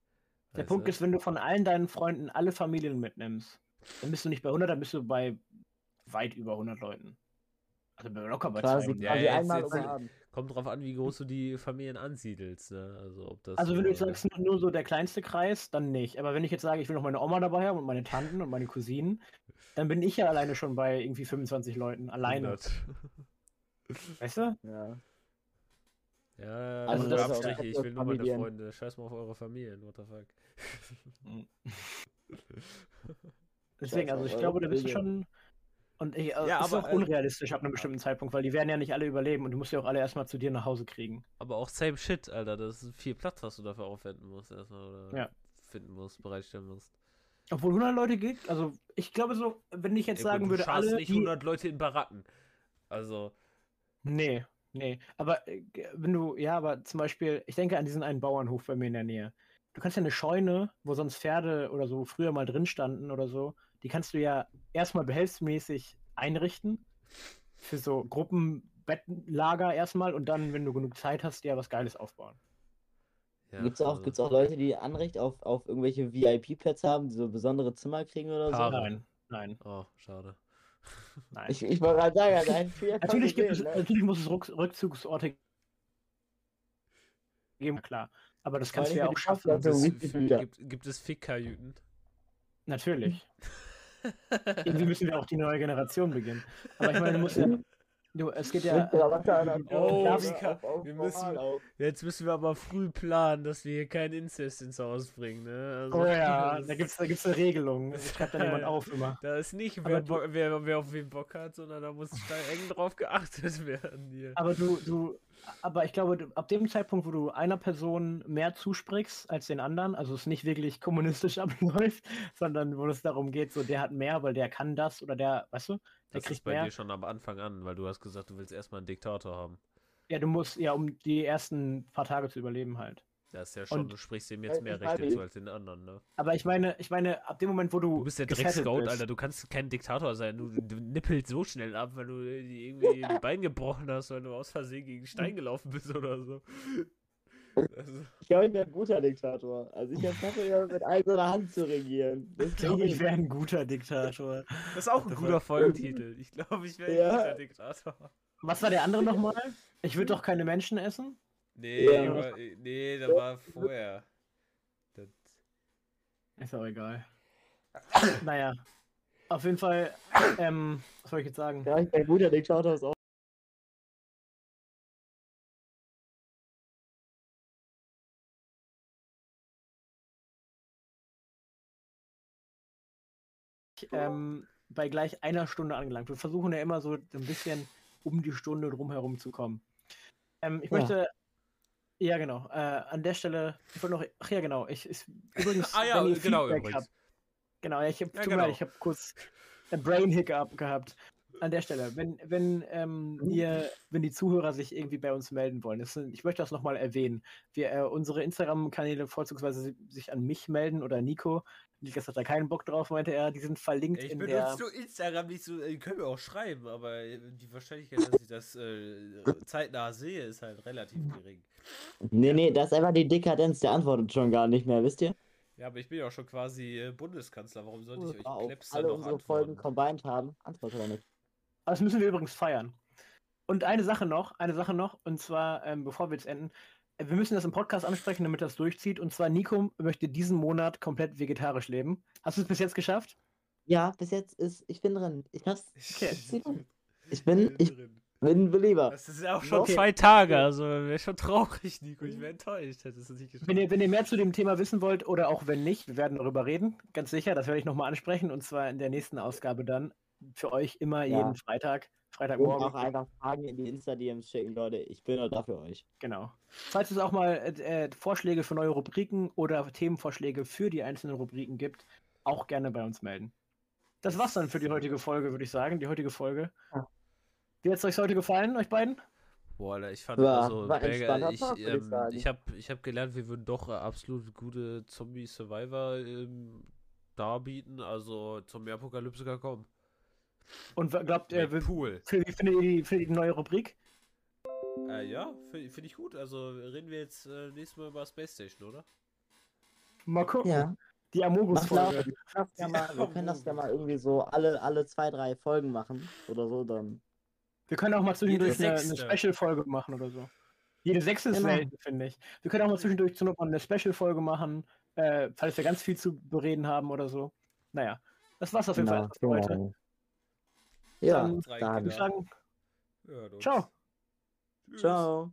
Der Punkt du? ist, wenn du von allen deinen Freunden alle Familien mitnimmst, dann bist du nicht bei 100, dann bist du bei weit über 100 Leuten. Also bei locker bei quasi, 200. Ja, quasi jetzt- einmal jetzt-. Kommt drauf an, wie groß du die Familien ansiedelst, ne? Also ob das. Also wenn du jetzt äh, sagst, nur- so der kleinste Kreis, dann nicht. Aber wenn ich jetzt sage, ich will noch meine Oma dabei haben und meine Tanten und meine Cousinen, dann bin ich ja alleine schon bei irgendwie 25 Leuten. Alleine. 100. Weißt du? Ja. Ja, Also also das ist auch Abstriche, ich will nur meine. Freunde. Scheiß mal auf eure Familien, what the fuck. Deswegen, also ich glaube, da bist du Familie. schon. Und ich, äh, Ja, ist aber, auch äh, unrealistisch ab einem bestimmten Zeitpunkt, weil die werden ja nicht alle überleben und du musst ja auch alle erstmal zu dir nach Hause kriegen. Aber auch same shit, Alter. Das ist viel Platz, was du dafür aufwenden musst erstmal oder Ja. finden musst, bereitstellen musst. Obwohl 100 Leute geht, also ich glaube so, wenn ich jetzt Ja, gut, sagen du würde, alle, nicht die, 100 Leute in Baracken. Also, Nee, nee. Aber äh, wenn du, ja, aber zum Beispiel, ich denke an diesen einen Bauernhof bei mir in der Nähe. Du kannst ja eine Scheune, wo sonst Pferde oder so früher mal drin standen oder so, die kannst du ja erstmal behelfsmäßig einrichten. Für so Gruppenbettenlager erstmal und dann, wenn du genug Zeit hast, ja was Geiles aufbauen. ja, Gibt's auch, also, gibt's auch Leute, die Anrecht auf, auf irgendwelche VIP-Plätze haben, die so besondere Zimmer kriegen oder so? Paare. Nein, nein, Oh, schade. nein. Ich, ich wollte gerade sagen, also ein Vier kann natürlich, gibt es, ne? natürlich muss es Rückzugsorte geben, klar. Aber das kannst du ja auch schaffen. Gibt Also es, gibt, gibt es Fickkajüten? Natürlich. Irgendwie müssen wir auch die neue Generation beginnen. Aber ich meine, du musst ja. Du, es geht ja. Oh, kann- wir müssen-. Jetzt müssen wir aber früh planen, dass wir hier keinen Inzest ins Haus bringen. Ne? Also, Oh ja, da gibt es da gibt's eine Regelung. Das schreibt dann jemand auf immer. Da ist nicht, wer, du- Bo- wer, wer auf wen Bock hat, sondern da muss da eng drauf geachtet werden hier. Aber du, du, aber ich glaube, ab dem Zeitpunkt, wo du einer Person mehr zusprichst als den anderen, also es nicht wirklich kommunistisch abläuft, sondern wo es darum geht, so der hat mehr, weil der kann das oder der, weißt du, der Das ist bei mehr. dir schon am Anfang an, weil du hast gesagt, du willst erstmal einen Diktator haben. Ja, du musst ja, um die ersten paar Tage zu überleben halt. Das ist ja schon, Und- du sprichst dem jetzt mehr Rechte zu als den anderen, ne? Aber ich meine, ich meine, ab dem Moment, wo du. Du bist der Drecksgoat, Alter. Du kannst kein Diktator sein. Du, du nippelst so schnell ab, weil du irgendwie ein Bein gebrochen hast, weil du aus Versehen gegen Stein gelaufen bist oder so. Also, Ich glaube, ich wäre ein guter Diktator. Also ich schaffe ja mit eigener Hand zu regieren. Das Ich glaube, ich wäre ein guter Diktator. das ist auch ein guter Folgentitel. Ich glaube, ich wäre ein Ja. guter Diktator. Was war der andere nochmal? Ich würde doch keine Menschen essen. Nee, Ja. aber, nee, das war vorher. Das, Ist auch egal. naja. Auf jeden Fall, ähm, was soll ich jetzt sagen? Ja, ich wäre ein guter Diktator. Ist auch ähm, bei gleich einer Stunde angelangt. Wir versuchen ja immer so ein bisschen um die Stunde drumherum zu kommen. Ähm, ich Ja. möchte. Ja, genau. Äh, an der Stelle, ich wollte noch. Ach ja, genau. Ich, ich, übrigens, ah ja, wenn ihr genau Feedback übrigens. genau, ja, ich habe Ja, genau. leid, ich habe kurz ein Brain Hiccup gehabt. An der Stelle, wenn, wenn ähm, Mhm. ihr, wenn die Zuhörer sich irgendwie bei uns melden wollen, das sind, ich möchte das nochmal erwähnen. Wir, äh, unsere Instagram-Kanäle vorzugsweise si- sich an mich melden oder Nico. Nikas hat da keinen Bock drauf, meinte er. Die sind verlinkt Ich in benutze der. nur Instagram nicht so, äh, können wir auch schreiben, aber die Wahrscheinlichkeit, dass ich das äh, zeitnah sehe, ist halt relativ gering. Nee, nee, das ist einfach die Dekadenz, der antwortet schon gar nicht mehr, wisst ihr? Ja, aber ich bin ja auch schon quasi äh, Bundeskanzler, warum sollte ich euch dann alle noch unsere Folgen combined haben, antwortet er nicht. Aber Das müssen wir übrigens feiern. Und eine Sache noch, eine Sache noch, und zwar, ähm, bevor wir jetzt enden, äh, wir müssen das im Podcast ansprechen, damit das durchzieht. Und zwar, Nico möchte diesen Monat komplett vegetarisch leben. Hast du es bis jetzt geschafft? Ja, bis jetzt ist, ich bin drin. Ich hab's, Okay. ich bin, ich bin Belieber. Das ist ja auch schon Okay. zwei Tage, also wäre schon traurig, Nico. Ich wäre enttäuscht, hättest du es nicht geschafft. Wenn ihr, wenn ihr mehr zu dem Thema wissen wollt oder auch wenn nicht, wir werden darüber reden, ganz sicher, das werde ich nochmal ansprechen und zwar in der nächsten Ausgabe dann. Für euch immer Ja. jeden Freitag, Und Freitagmorgen. auch einfach Fragen in die Insta-DMs schicken, Leute. Ich bin nur da für euch. Genau. Falls es auch mal äh, äh, Vorschläge für neue Rubriken oder Themenvorschläge für die einzelnen Rubriken gibt, auch gerne bei uns melden. Das war's dann für die heutige Folge, würde ich sagen. Die heutige Folge. Ja. Wie hat's euch heute gefallen, euch beiden? Boah, Alter, ich fand War- also, war Berger, ich, Tag, ich ähm, sagen. ich habe ich hab gelernt, wir würden doch äh, absolut gute Zombie-Survivor ähm, darbieten, also Zombie-Apokalypse kann kommen. Und glaubt ihr, wie Pool. findet ihr die, ihr die neue Rubrik? Äh, ja, finde find ich gut. Also reden wir jetzt äh, nächstes Mal über Space Station, oder? Mal gucken. Ja. Die Mach Amogus-Folge. Ja mal, wir können das ja mal irgendwie so alle, alle zwei, drei Folgen machen. Oder so dann. Wir können auch mal zwischendurch eine, eine. Special-Folge machen oder so. Jede sechste ist Genau. selten, finde ich. Wir können auch mal zwischendurch zu noch mal eine Special-Folge machen, äh, falls wir ganz viel zu bereden haben oder so. Naja, das war's auf jeden Fall für heute. Ja, Dann ciao. Tschüss. Ciao.